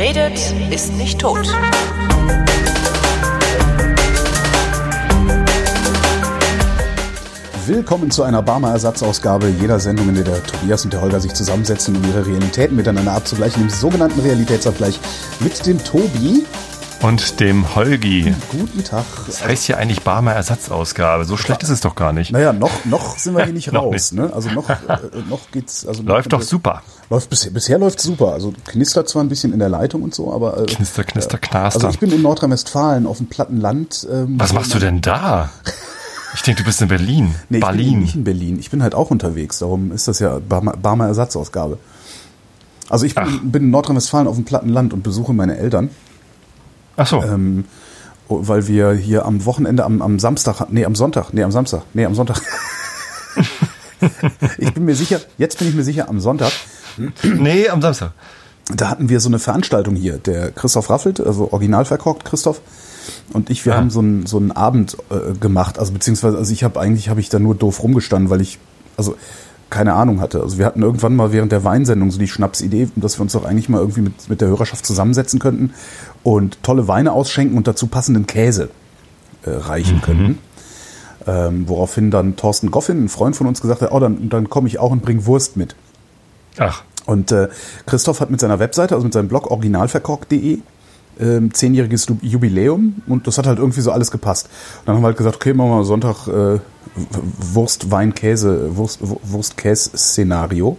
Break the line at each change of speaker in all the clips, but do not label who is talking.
redet, ist nicht tot.
Willkommen zu einer Barmer-Ersatzausgabe jeder Sendung, in der der Tobias und der Holger sich zusammensetzen, um ihre Realitäten miteinander abzugleichen, im sogenannten Realitätsabgleich mit dem Tobi.
Und dem Holgi.
Guten Tag.
Das heißt ja eigentlich Barmer Ersatzausgabe. So schlecht ist es doch gar nicht.
Naja, noch, noch sind wir hier nicht raus. Ne? Also noch, äh, noch geht's. Also noch-
Läuft doch super.
Läuft bisher, bisher läuft super. Also knistert zwar ein bisschen in der Leitung und so, aber. Äh,
Knister, knister, knaster.
also ich bin in Nordrhein-Westfalen auf dem platten Land. Ähm,
Was machst du denn da? Ich denke, du bist in Berlin.
Nee, ich bin nicht in Berlin. Ich bin halt auch unterwegs. Darum ist das ja Barmer, Barmer Ersatzausgabe. Also ich bin, bin in Nordrhein-Westfalen auf dem platten Land und besuche meine Eltern.
Ach so.
Ähm, oh, weil wir hier am Wochenende, am, am Samstag, nee, am Sonntag, nee, am Samstag, nee, am Sonntag. ich bin mir sicher, jetzt bin ich mir sicher, am Sonntag,
nee, am Samstag.
da hatten wir so eine Veranstaltung hier. Der Christoph Raffelt, also original verkorkt Christoph, und ich, wir
Ah.
haben so einen, so einen Abend äh, gemacht. Also beziehungsweise, also ich habe eigentlich, habe ich da nur doof rumgestanden, weil ich, also keine Ahnung hatte. Also wir hatten irgendwann mal während der Weinsendung so die Schnapsidee, dass wir uns doch eigentlich mal irgendwie mit, mit der Hörerschaft zusammensetzen könnten und tolle Weine ausschenken und dazu passenden Käse äh, reichen könnten. Ähm, woraufhin dann Thorsten Goffin, ein Freund von uns, gesagt hat, oh, dann, dann komme ich auch und bring Wurst mit.
Ach,
Und äh, Christoph hat mit seiner Webseite, also mit seinem Blog originalverkorkt.de, ähm, zehnjähriges Jubiläum und das hat halt irgendwie so alles gepasst. Und dann haben wir halt gesagt, okay, machen wir mal Sonntag äh, Wurst, Wein, Käse, Wurst, W- Wurst-Käse-Szenario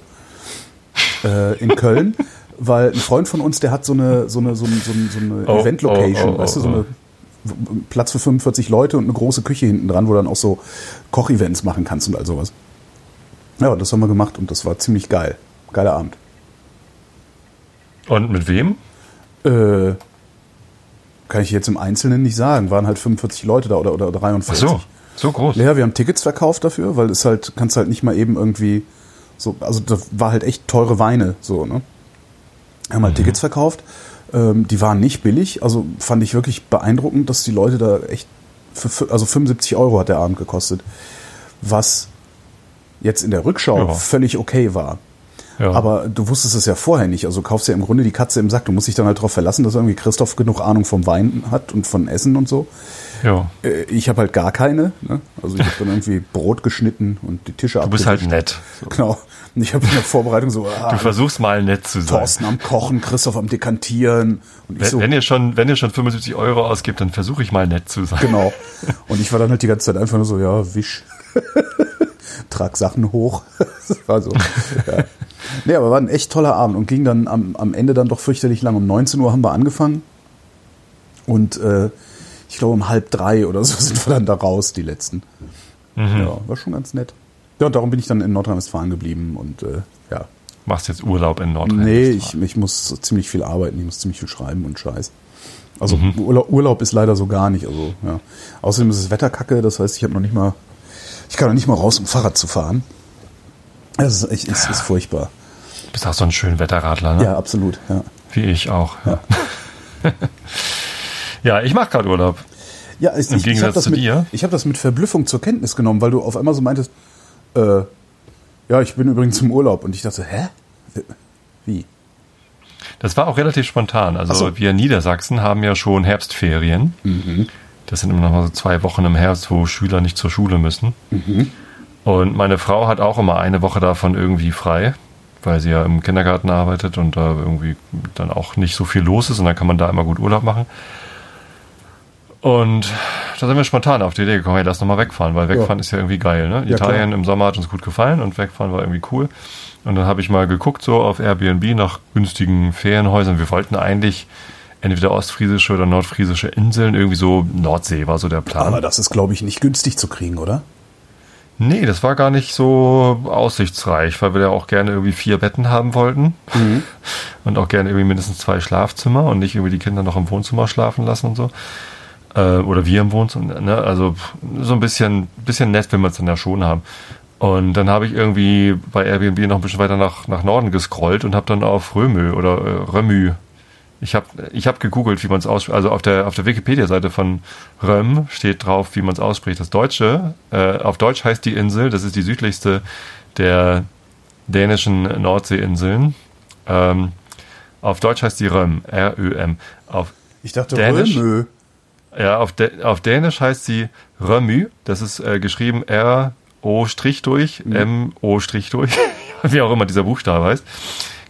äh, in Köln, weil ein Freund von uns, der hat so eine so eine so eine, so eine, so
Oh,
Event-Location,
oh, oh,
weißt du, so
oh,
eine w- Platz für 45 Leute und eine große Küche hinten dran, wo du dann auch so Kochevents machen kannst und all sowas. Ja, das haben wir gemacht und das war ziemlich geil. Geiler Abend.
und mit wem?
Äh, kann ich jetzt im Einzelnen nicht sagen. Waren halt 45 Leute da oder, oder
Ach
43.
so, so groß.
Ja, wir haben Tickets verkauft dafür, weil es halt, kannst halt nicht mal eben irgendwie so, also da war halt echt teure Weine, so, ne? Haben halt Tickets verkauft. Ähm, die waren nicht billig, also fand ich wirklich beeindruckend, dass die Leute da echt, für, fü- also 75 Euro hat der Abend gekostet. Was jetzt in der Rückschau
Ja.
völlig okay war.
Ja.
Aber du wusstest es ja vorher nicht. Also kaufst ja im Grunde die Katze im Sack. Du musst dich dann halt darauf verlassen, dass irgendwie Christoph genug Ahnung vom Wein hat und von Essen und so.
ja.
Äh, Ich habe halt gar keine. Ne? Also ich habe dann irgendwie Brot geschnitten und die Tische
Du bist halt nett.
Genau. Und ich habe in der Vorbereitung so, ah,
Du versuchst mal nett zu sein.
Thorsten am Kochen, Christoph am Dekantieren. Und ich
Wenn,
so,
wenn, ihr schon, wenn ihr schon 75 Euro ausgibt, dann versuche ich mal nett zu sein.
genau. Und ich war dann halt die ganze Zeit einfach nur so, ja, wisch. Trag Sachen hoch. Das war so. Ja. Nee, aber war ein echt toller Abend und ging dann am, am Ende dann doch fürchterlich lang. Um 19 Uhr haben wir angefangen. Und äh, ich glaube um halb drei oder so sind wir dann da raus, die letzten. Ja, war schon ganz nett. Ja, und darum bin ich dann in Nordrhein-Westfalen geblieben und äh, ja.
Machst jetzt Urlaub in Nordrhein.
Nee, ich, ich muss ziemlich viel arbeiten, ich muss ziemlich viel schreiben und Scheiß. Also Urlaub, Urlaub ist leider so gar nicht. Also, ja. Außerdem ist das Wetter kacke, das heißt, ich habe noch nicht mal, ich kann noch nicht mal raus, um Fahrrad zu fahren. Das ist echt, ist, furchtbar.
Du bist auch so ein schön Wetterradler, ne?
Ja, absolut. Ja,
Wie ich auch. Ja, ja ich mache gerade Urlaub.
ja ich,
Im
ich, ich
Gegensatz
habe das,
zu
mit,
dir?
ich hab das mit Verblüffung zur Kenntnis genommen, weil du auf einmal so meintest, äh, ja, ich bin übrigens im Urlaub. Und ich dachte, hä? Wie?
Das war auch relativ spontan. Also
so.
wir in Niedersachsen haben ja schon Herbstferien. Das sind immer noch mal so zwei Wochen im Herbst, wo Schüler nicht zur Schule müssen. Und meine Frau hat auch immer eine Woche davon irgendwie frei, weil sie ja im Kindergarten arbeitet und da irgendwie dann auch nicht so viel los ist und dann kann man da immer gut Urlaub machen. Und da sind wir spontan auf die Idee gekommen, hey, lass noch mal wegfahren, weil wegfahren ist ja irgendwie geil. Ne?
Ja,
Italien
klar.
im Sommer hat uns gut gefallen und wegfahren war irgendwie cool. Und dann habe ich mal geguckt so auf Airbnb nach günstigen Ferienhäusern. Wir wollten eigentlich entweder ostfriesische oder nordfriesische Inseln, irgendwie so Nordsee war so der Plan.
Aber das ist, glaube ich, nicht günstig zu kriegen, oder?
Nee, das war gar nicht so aussichtsreich, weil wir ja auch gerne irgendwie vier Betten haben wollten. Und auch gerne irgendwie mindestens zwei Schlafzimmer und nicht irgendwie die Kinder noch im Wohnzimmer schlafen lassen und so. Äh, oder wir im Wohnzimmer. Ne? Also so ein bisschen, bisschen nett will man es dann ja schon haben. Und dann habe ich irgendwie bei Airbnb noch ein bisschen weiter nach, nach Norden gescrollt und habe dann auf Römö oder äh, Römü ich habe ich hab gegoogelt, wie man es ausspricht. Also auf der, auf der Wikipedia-Seite von Röm steht drauf, wie man es ausspricht. Das Deutsche, äh, auf Deutsch heißt die Insel, das ist die südlichste der dänischen Nordseeinseln. Ähm, Auf Deutsch heißt die Röm, R-Ö-M. Auf
Ich dachte
Dänisch?
Römö.
Ja, auf, Dä- auf Dänisch heißt sie Römü. Das ist äh, geschrieben R-O Strich durch, M-O Strich durch, wie auch immer dieser Buchstabe heißt.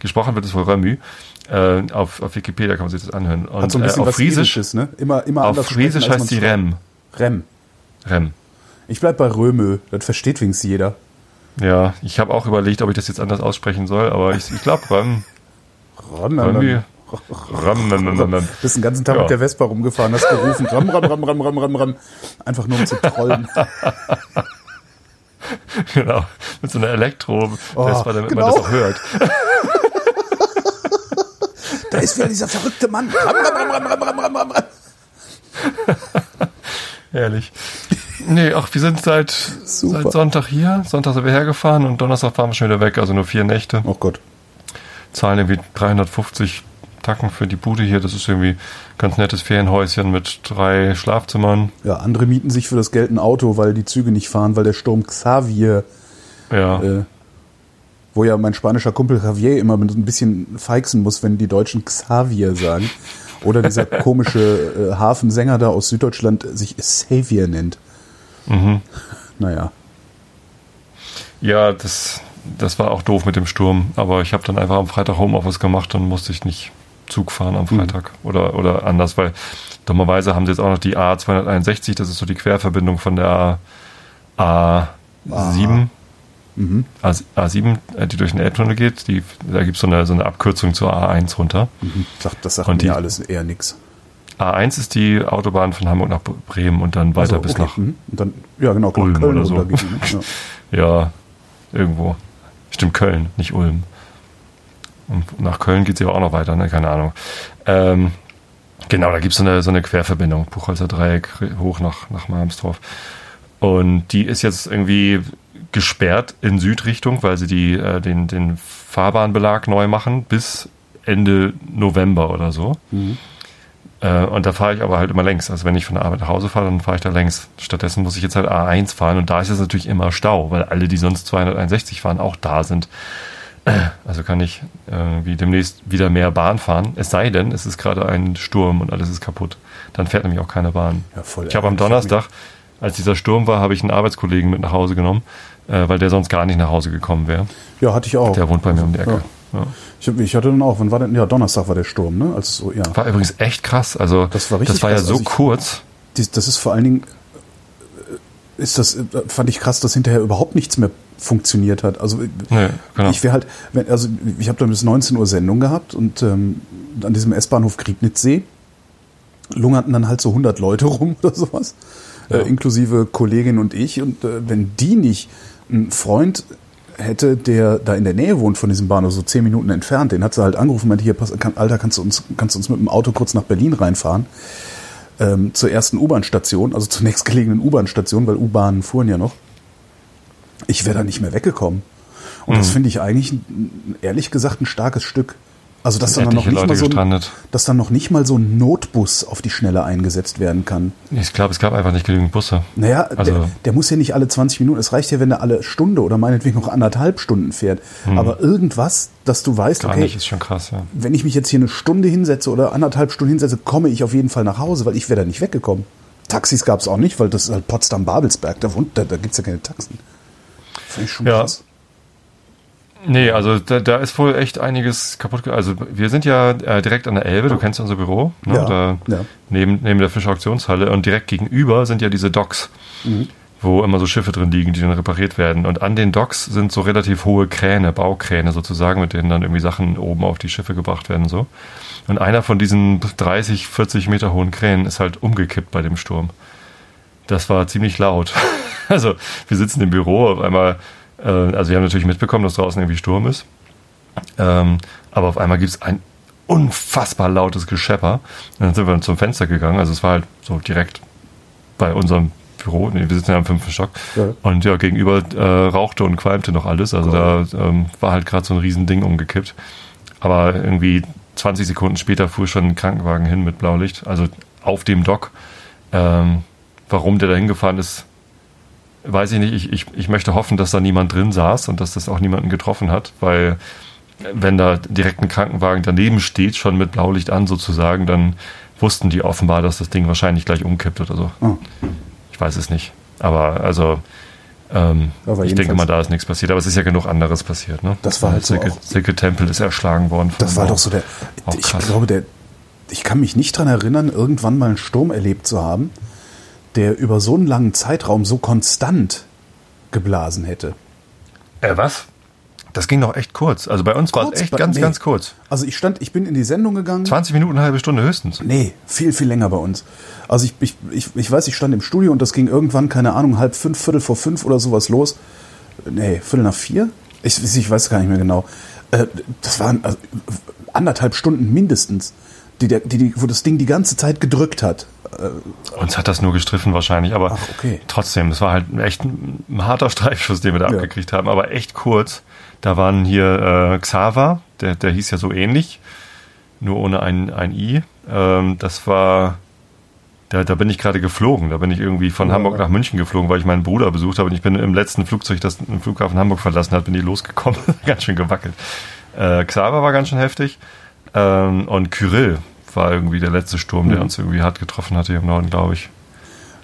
Gesprochen wird es wohl Römü. Äh, auf, auf Wikipedia kann man sich das anhören. Und
Hat so ein bisschen
äh, auf
was
Friesisch,
Irisches, ne? Immer, immer
auf Friesisch heißt sie
man's
Rem.
Rem.
Rem.
Ich bleib bei Römö. Das versteht wenigstens jeder.
Ja, ich habe auch überlegt, ob ich das jetzt anders aussprechen soll, aber ich, ich glaube Röm. Römü.
Römö.
Röm, Röm, Röm, Röm.
Bist den ganzen Tag
Ja.
mit der Vespa rumgefahren, hast gerufen, ram, ram, ram, ram, ram, ram, ram. Einfach nur um zu trollen.
Genau. Mit so einer elektro
Oh,
damit
genau.
man das auch hört.
Da ist wieder dieser verrückte Mann.
Ehrlich. Nee, ach, wir sind seit,
Super.
seit Sonntag hier. Sonntag sind wir hergefahren und Donnerstag fahren wir schon wieder weg, also nur vier Nächte.
Oh Gott.
Zahlen irgendwie 350 Tacken für die Bude hier. Das ist irgendwie ein ganz nettes Ferienhäuschen mit drei Schlafzimmern.
Ja, andere mieten sich für das Geld ein Auto, weil die Züge nicht fahren, weil der Sturm Xavier,
Ja,
äh, wo ja mein spanischer Kumpel Javier immer ein bisschen feixen muss, wenn die Deutschen Xavier sagen. Oder dieser komische äh, Hafensänger da aus Süddeutschland sich Xavier nennt.
Mhm.
Naja.
ja das, das war auch doof mit dem Sturm. Aber ich habe dann einfach am Freitag Homeoffice gemacht und musste ich nicht Zug fahren am Freitag oder, oder anders, weil dummerweise haben sie jetzt auch noch die A261, das ist so die Querverbindung von der A, A7. A, A7, äh, die durch den Elbtunnel geht, die, da gibt so es eine, so eine Abkürzung zur A1 runter.
Sagt, das sagt
Und
mir
die-
alles eher nix.
A1 ist die Autobahn von Hamburg nach Bremen und dann weiter
Also,
bis
okay.
nach,
Mhm. Und dann, ja, genau,
Ulm
Köln
oder so.
geht die, ne? ja.
ja, irgendwo. Stimmt, Köln, nicht Ulm. Und nach Köln geht sie aber auch noch weiter, ne? keine Ahnung. Ähm, genau, da gibt es so eine, so eine Querverbindung, Buchholzer Dreieck hoch nach, nach Malmstorf. Und die ist jetzt irgendwie gesperrt in Südrichtung, weil sie die, äh, den, den Fahrbahnbelag neu machen bis Ende November oder so. Äh, und da fahre ich aber halt immer längs. Also wenn ich von der Arbeit nach Hause fahre, dann fahre ich da längs. Stattdessen muss ich jetzt halt A1 fahren und da ist jetzt natürlich immer Stau, weil alle, die sonst 261 fahren, auch da sind. Also kann ich äh, wie demnächst wieder mehr Bahn fahren. Es sei denn, es ist gerade ein Sturm und alles ist kaputt. Dann fährt nämlich auch keine Bahn.
Ja, voll
ich habe am. Donnerstag, als dieser Sturm war, habe ich einen Arbeitskollegen mit nach Hause genommen, äh, weil der sonst gar nicht nach Hause gekommen wäre.
ja, hatte ich auch.
Der wohnt bei mir um die Ecke. Ja.
Ich, hab- ich hatte dann auch, wann war denn? Ja, Donnerstag war der Sturm, ne? Als so, ja.
War übrigens echt krass. Also
Das war richtig
das war ja
krass.
so
Also ich-
kurz.
Das ist vor allen Dingen, äh, ist das, äh, fand ich krass, dass hinterher überhaupt nichts mehr funktioniert hat. Also
Nee, genau.
ich wäre halt, wenn, also ich habe dann bis 19 Uhr Sendung gehabt und ähm, an diesem S-Bahnhof Griebnitzsee lungerten dann halt so 100 Leute rum oder sowas,
Ja.
äh, inklusive Kollegin und ich. Und äh, wenn die nicht einen Freund hätte, der da in der Nähe wohnt von diesem Bahnhof, so 10 Minuten entfernt, den hat sie halt angerufen und meinte, hier, pass, kann, Alter, kannst du, uns, kannst du uns mit dem Auto kurz nach Berlin reinfahren? Ähm, zur ersten U-Bahn-Station, also zur nächstgelegenen U-Bahn-Station, weil U-Bahnen fuhren ja noch. Ich wäre da nicht mehr weggekommen. Und
Mhm.
das finde ich eigentlich, ehrlich gesagt, ein starkes Stück. Also, dass dann, noch nicht mal
Leute
so ein, dass dann noch nicht mal so ein Notbus auf die Schnelle eingesetzt werden kann.
Ich glaube, es gab einfach nicht genügend Busse.
Naja,
Also-
der, der muss ja nicht alle 20 Minuten, es reicht ja, wenn er alle Stunde oder meinetwegen noch anderthalb Stunden fährt. Aber irgendwas, dass du weißt,
Gar
okay,
nicht, ist schon krass, ja.
wenn ich mich jetzt hier eine Stunde hinsetze oder anderthalb Stunden hinsetze, komme ich auf jeden Fall nach Hause, weil ich wäre da nicht weggekommen. Taxis gab es auch nicht, weil das ist halt Potsdam-Babelsberg, da, da, da gibt es ja keine Taxen. Finde ich schon
Ja.
krass.
Nee, also da, da ist wohl echt einiges kaputt. Also wir sind ja äh, direkt an der Elbe, du kennst unser Büro, ne?
Ja,
da
ja.
neben, neben der Fischauktionshalle und direkt gegenüber sind ja diese Docks,
Mhm.
wo immer so Schiffe drin liegen, die dann repariert werden. Und an den Docks sind so relativ hohe Kräne, Baukräne sozusagen, mit denen dann irgendwie Sachen oben auf die Schiffe gebracht werden. so. Und einer von diesen 30, 40 Meter hohen Kränen ist halt umgekippt bei dem Sturm. Das war ziemlich laut. Also wir sitzen im Büro, auf einmal, äh, also wir haben natürlich mitbekommen, dass draußen irgendwie Sturm ist. Ähm, aber auf einmal gibt es ein unfassbar lautes Geschepper. Und dann sind wir zum Fenster gegangen. Also es war halt so direkt bei unserem Büro. Nee, wir sitzen ja im fünften Stock.
Ja.
Und ja, gegenüber äh, rauchte und qualmte noch alles. Also da ähm, war halt gerade so ein Riesending umgekippt. Aber irgendwie 20 Sekunden später fuhr schon ein Krankenwagen hin mit Blaulicht. Also auf dem Dock. Ähm, warum der da hingefahren ist, weiß ich nicht. Ich, ich, ich möchte hoffen, dass da niemand drin saß und dass das auch niemanden getroffen hat, weil wenn da direkt ein Krankenwagen daneben steht, schon mit Blaulicht an sozusagen, dann wussten die offenbar, dass das Ding wahrscheinlich gleich umkippt oder so.
Oh.
Ich weiß es nicht. Aber also, ähm,
Aber
ich denke mal, da ist nichts passiert. Aber es ist ja genug anderes passiert. Ne?
Das war halt so
Silke,
auch-
Silke Tempel ist erschlagen worden. von
Das war doch so der. Ich glaube, der. Ich kann mich nicht dran erinnern, irgendwann mal einen Sturm erlebt zu haben, der über so einen langen Zeitraum so konstant geblasen hätte.
Äh, was? Das ging doch echt kurz. Also bei uns war es echt ganz,
nee.
ganz kurz.
Also ich stand, ich bin in die Sendung gegangen.
20 Minuten, eine halbe Stunde höchstens.
Nee, viel, viel länger bei uns. Also ich, ich, ich, ich weiß, ich stand im Studio und das ging irgendwann, keine Ahnung, halb fünf, Viertel vor fünf oder sowas los. Nee, Viertel nach vier? Ich, ich weiß gar nicht mehr genau. Äh, Das waren also, anderthalb Stunden mindestens, die, der, die, die, wo das Ding die ganze Zeit gedrückt hat.
Uns hat das nur gestriffen wahrscheinlich, aber
Ach, okay.
trotzdem, es war halt echt ein, ein harter Streifschuss, den wir da
Ja.
abgekriegt haben, aber echt kurz. Da waren hier äh, Xaver, der, der hieß ja so ähnlich, nur ohne ein, ein I. Ähm, das war, da, da bin ich gerade geflogen. Da bin ich irgendwie von
Ja.
Hamburg nach München geflogen, weil ich meinen Bruder besucht habe und ich bin im letzten Flugzeug, das den Flughafen Hamburg verlassen hat, bin ich losgekommen. ganz schön gewackelt. Äh, Xaver war ganz schön heftig. Ähm, und Kyrill war irgendwie der letzte Sturm, der
Mhm.
uns irgendwie hart getroffen hatte hier im Norden, glaube ich.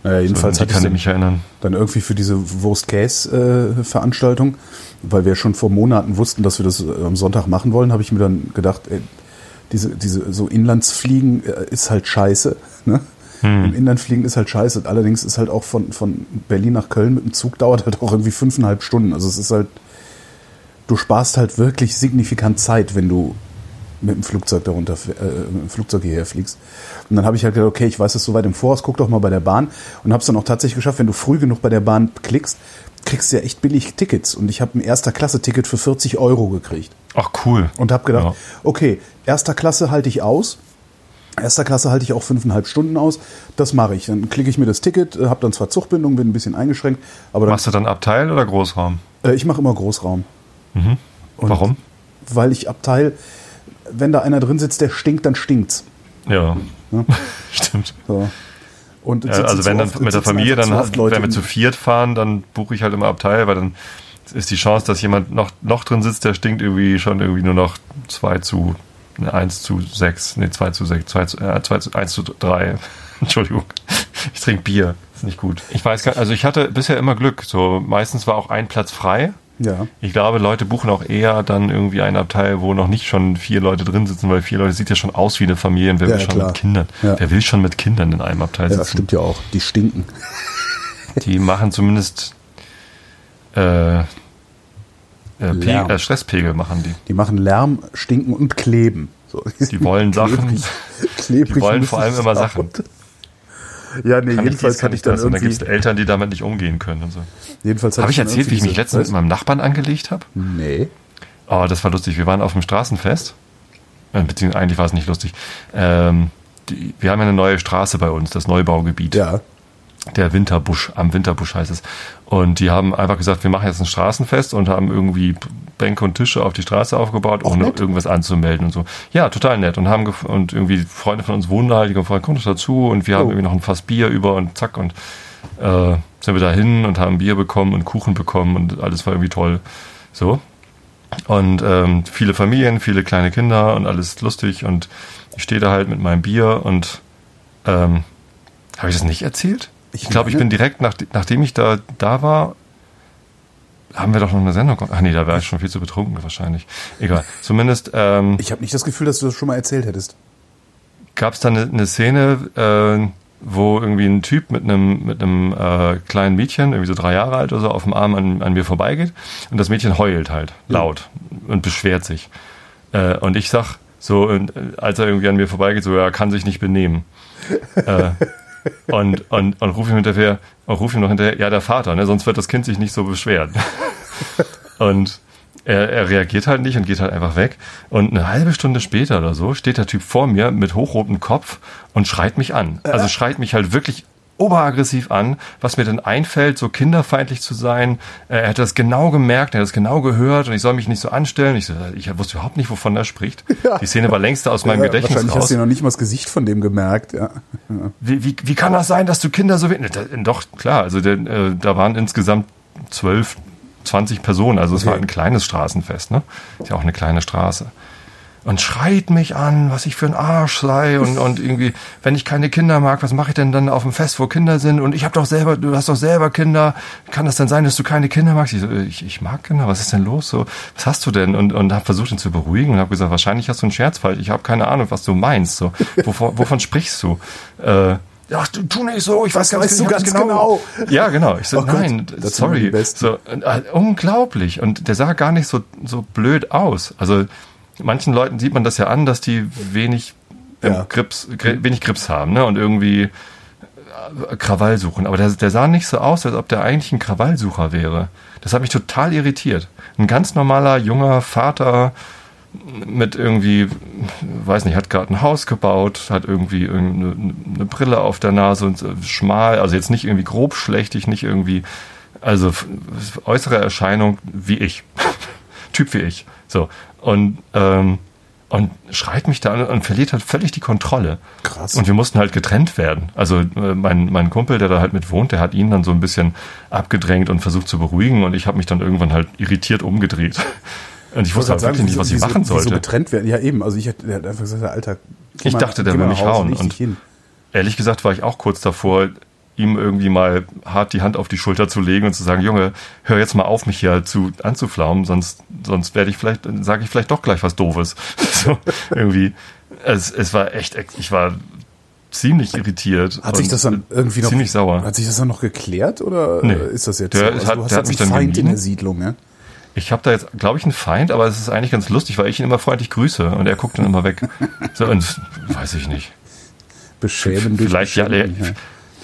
Naja, jedenfalls
so, kann
ich
mich erinnern.
dann irgendwie für diese Wurst-Case-Veranstaltung, weil wir schon vor Monaten wussten, dass wir das äh, am Sonntag machen wollen, habe ich mir dann gedacht, ey, diese, diese so Inlandsfliegen äh, ist halt scheiße. Ne? Im Inlandfliegen ist halt scheiße. Allerdings ist halt auch von, von Berlin nach Köln mit dem Zug dauert halt auch irgendwie fünfeinhalb Stunden. Also es ist halt, du sparst halt wirklich signifikant Zeit, wenn du mit dem Flugzeug darunter, äh, mit dem Flugzeug hierher fliegst. Und dann habe ich halt gedacht, okay, ich weiß es so weit im Voraus, guck doch mal bei der Bahn und habe es dann auch tatsächlich geschafft, wenn du früh genug bei der Bahn klickst, kriegst du ja echt billig Tickets. Und ich habe ein erster Klasse-Ticket für 40 Euro gekriegt
Ach, cool.
und habe gedacht,
Ja.
okay, erster Klasse halte ich aus. Erster Klasse halte ich auch fünfeinhalb Stunden aus. Das mache ich. Dann klicke ich mir das Ticket, habe dann zwar Zugbindung, bin ein bisschen eingeschränkt, aber dann,
Machst du dann Abteil oder Großraum?
äh, ich mache immer Großraum. Und-
Warum?
Weil ich Abteil, wenn da einer drin sitzt, der stinkt, dann stinkt's.
Ja,
Ja.
stimmt.
So. Und
Ja, also wenn dann
oft-
mit der Familie, dann wenn wir zu viert fahren, dann buche ich halt immer Abteil, weil dann ist die Chance, dass jemand noch, noch drin sitzt, der stinkt irgendwie schon irgendwie nur noch 2 zu ne, 1 zu 6, nee, 2 zu 6, 2 zu, äh, 2 zu 1 zu 3. Entschuldigung. Ich trinke Bier. Ist nicht gut. Ich weiß gar also ich hatte bisher immer Glück. So meistens war auch ein Platz frei.
Ja.
Ich glaube, Leute buchen auch eher dann irgendwie einen Abteil, wo noch nicht schon vier Leute drin sitzen, weil vier Leute sieht ja schon aus wie eine Familie und wer
Ja,
will schon
klar.
mit Kindern?
Ja.
Wer will schon mit Kindern in einem Abteil
ja,
sitzen?
stimmt ja auch. Die stinken.
Die machen zumindest äh, äh,
Lärm.
äh, Stresspegel machen die.
Die machen Lärm, stinken und kleben. So.
Die wollen Sachen.
Klebrig, klebrig
Die wollen vor allem immer. Sachen.
Ja, nee,
Kann ich
jedenfalls
kann
hatte
ich
ich dann
das. Und dann gibt es
irgendwie.
Eltern, die damit nicht umgehen können und so.
Jedenfalls
Habe ich erzählt, wie ich
irgendwie
mich letztens mit meinem Nachbarn angelegt habe?
Nee.
Oh, das war lustig. Wir waren auf dem Straßenfest. Äh, Beziehungsweise eigentlich war es nicht lustig. Ähm, die, wir haben ja eine neue Straße bei uns, das Neubaugebiet.
Ja.
Der Winterbusch, am Winterbusch heißt es. Und die haben einfach gesagt, wir machen jetzt ein Straßenfest und haben irgendwie Bänke und Tische auf die Straße aufgebaut,
Auch
ohne
nett.
irgendwas anzumelden und so. Ja, total nett. Und haben gef- und irgendwie Freunde von uns wohnen da, die gefragt, kommt dazu und wir haben
Oh.
irgendwie noch ein Fass Bier über und zack und äh, sind wir da hin und haben Bier bekommen und Kuchen bekommen und alles war irgendwie toll. So. Und ähm, viele Familien, viele kleine Kinder und alles lustig und ich stehe da halt mit meinem Bier und ähm, habe ich das nicht erzählt?
Ich
glaube, ich bin direkt, nach, nachdem ich da, da war, haben wir doch noch eine Sendung. Ach nee, da war ich schon viel zu betrunken wahrscheinlich. Egal. Zumindest ähm,
Ich habe nicht das Gefühl, dass du das schon mal erzählt hättest.
gab es da eine, eine Szene, äh, wo irgendwie ein Typ mit einem mit einem äh, kleinen Mädchen, irgendwie so drei Jahre alt oder so, auf dem Arm an, an mir vorbeigeht und das Mädchen heult halt laut und beschwert sich. Äh, und ich sag so, und, äh, als er irgendwie an mir vorbeigeht, so, er kann sich nicht benehmen. äh, und, und, und ruf ihm hinterher, und ruf ihm noch hinterher, ja, der Vater, ne, sonst wird das Kind sich nicht so beschweren. und er, er reagiert halt nicht und geht halt einfach weg. Und eine halbe Stunde später oder so steht der Typ vor mir mit hochrotem Kopf und schreit mich an. Also schreit mich halt wirklich oberaggressiv an, was mir denn einfällt, so kinderfeindlich zu sein. Äh, Er hat das genau gemerkt, er hat das genau gehört und ich soll mich nicht so anstellen. Ich, so, ich wusste überhaupt nicht, wovon er spricht. Die Szene war längst aus meinem
ja,
Gedächtnis
wahrscheinlich
raus.
hast du ja noch nicht mal das Gesicht von dem gemerkt. Ja.
Wie, wie, wie kann das sein, dass du Kinder so wenig... Doch, klar, also der, äh, da waren insgesamt zwölf, 20 Personen, also es
Okay.
war ein kleines Straßenfest, ne? Ist ja auch eine kleine Straße. Und schreit mich an, was ich für ein Arsch sei und, und irgendwie, wenn ich keine Kinder mag, was mache ich denn dann auf dem Fest, wo Kinder sind? Und ich habe doch selber, du hast doch selber Kinder. Kann das denn sein, dass du keine Kinder magst? Ich, so, ich, ich mag Kinder, was ist denn los? So, was hast du denn? Und, und habe versucht, ihn zu beruhigen und habe gesagt, wahrscheinlich hast du einen Scherzfall. Ich habe keine Ahnung, was du meinst. So, wovon, wovon sprichst du? Äh, ja, tu, tu nicht so, ich weiß ganz,
weißt du ganz genau.
Ja, genau. Ich so,
Oh Gott,
nein,
die
sorry. So, äh, unglaublich. Und der sah gar nicht so, so blöd aus. Also manchen Leuten sieht man das ja an, dass die wenig
Ja.
Grips, gri- wenig Grips haben, ne? Und irgendwie äh, Krawall suchen. Aber der, der sah nicht so aus, als ob der eigentlich ein Krawallsucher wäre. Das hat mich total irritiert. Ein ganz normaler, junger Vater mit irgendwie, weiß nicht, hat gerade ein Haus gebaut, hat irgendwie irgendeine eine Brille auf der Nase und so schmal, also jetzt nicht irgendwie grobschlächtig, nicht irgendwie, also äußere Erscheinung wie ich. Typ wie ich. So. Und, ähm, und schreit mich da an und verliert halt völlig die Kontrolle.
Krass.
Und wir mussten halt getrennt werden. Also äh, mein, mein Kumpel, der da halt mit wohnt, der hat ihn dann so ein bisschen abgedrängt und versucht zu beruhigen und ich habe mich dann irgendwann halt irritiert umgedreht. Und ich wusste halt wirklich nicht, was ich machen sollte.
getrennt werden? Ja, eben. Also ich hätte einfach gesagt, Alter,
Ich
mal-
dachte, der will mich hauen und-. Ehrlich gesagt war ich auch kurz davor, ihm irgendwie mal hart die Hand auf die Schulter zu legen und zu sagen, Junge, hör jetzt mal auf, mich hier zu anzuflaumen, sonst, sonst werde ich vielleicht, sage ich vielleicht doch gleich was Doofes. so, irgendwie. Es, es war echt, ich war ziemlich irritiert.
Hat sich das dann irgendwie noch
ziemlich sauer.
Hat sich das dann noch geklärt oder
Nee.
ist das jetzt
Der
so?
hat-
du hast
der
jetzt
mich
einen Feind in
gemieden.
der Siedlung, ja?
Ich habe da jetzt, glaube ich, einen Feind, aber es ist eigentlich ganz lustig, weil ich ihn immer freundlich grüße und er guckt dann immer weg. So, und weiß ich nicht.
Beschämen durch
Vielleicht, ja, ja.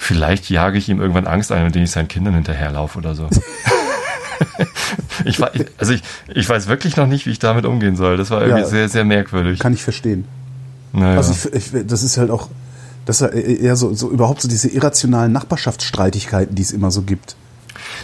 Vielleicht jage ich ihm irgendwann Angst ein, indem ich seinen Kindern hinterherlaufe oder so. ich, also ich, ich weiß wirklich noch nicht, wie ich damit umgehen soll. Das war irgendwie
Ja.
sehr, sehr merkwürdig.
Kann ich verstehen.
naja.
Also ich, ich, das ist halt auch, das ist eher so, so überhaupt so diese irrationalen Nachbarschaftsstreitigkeiten, die es immer so gibt.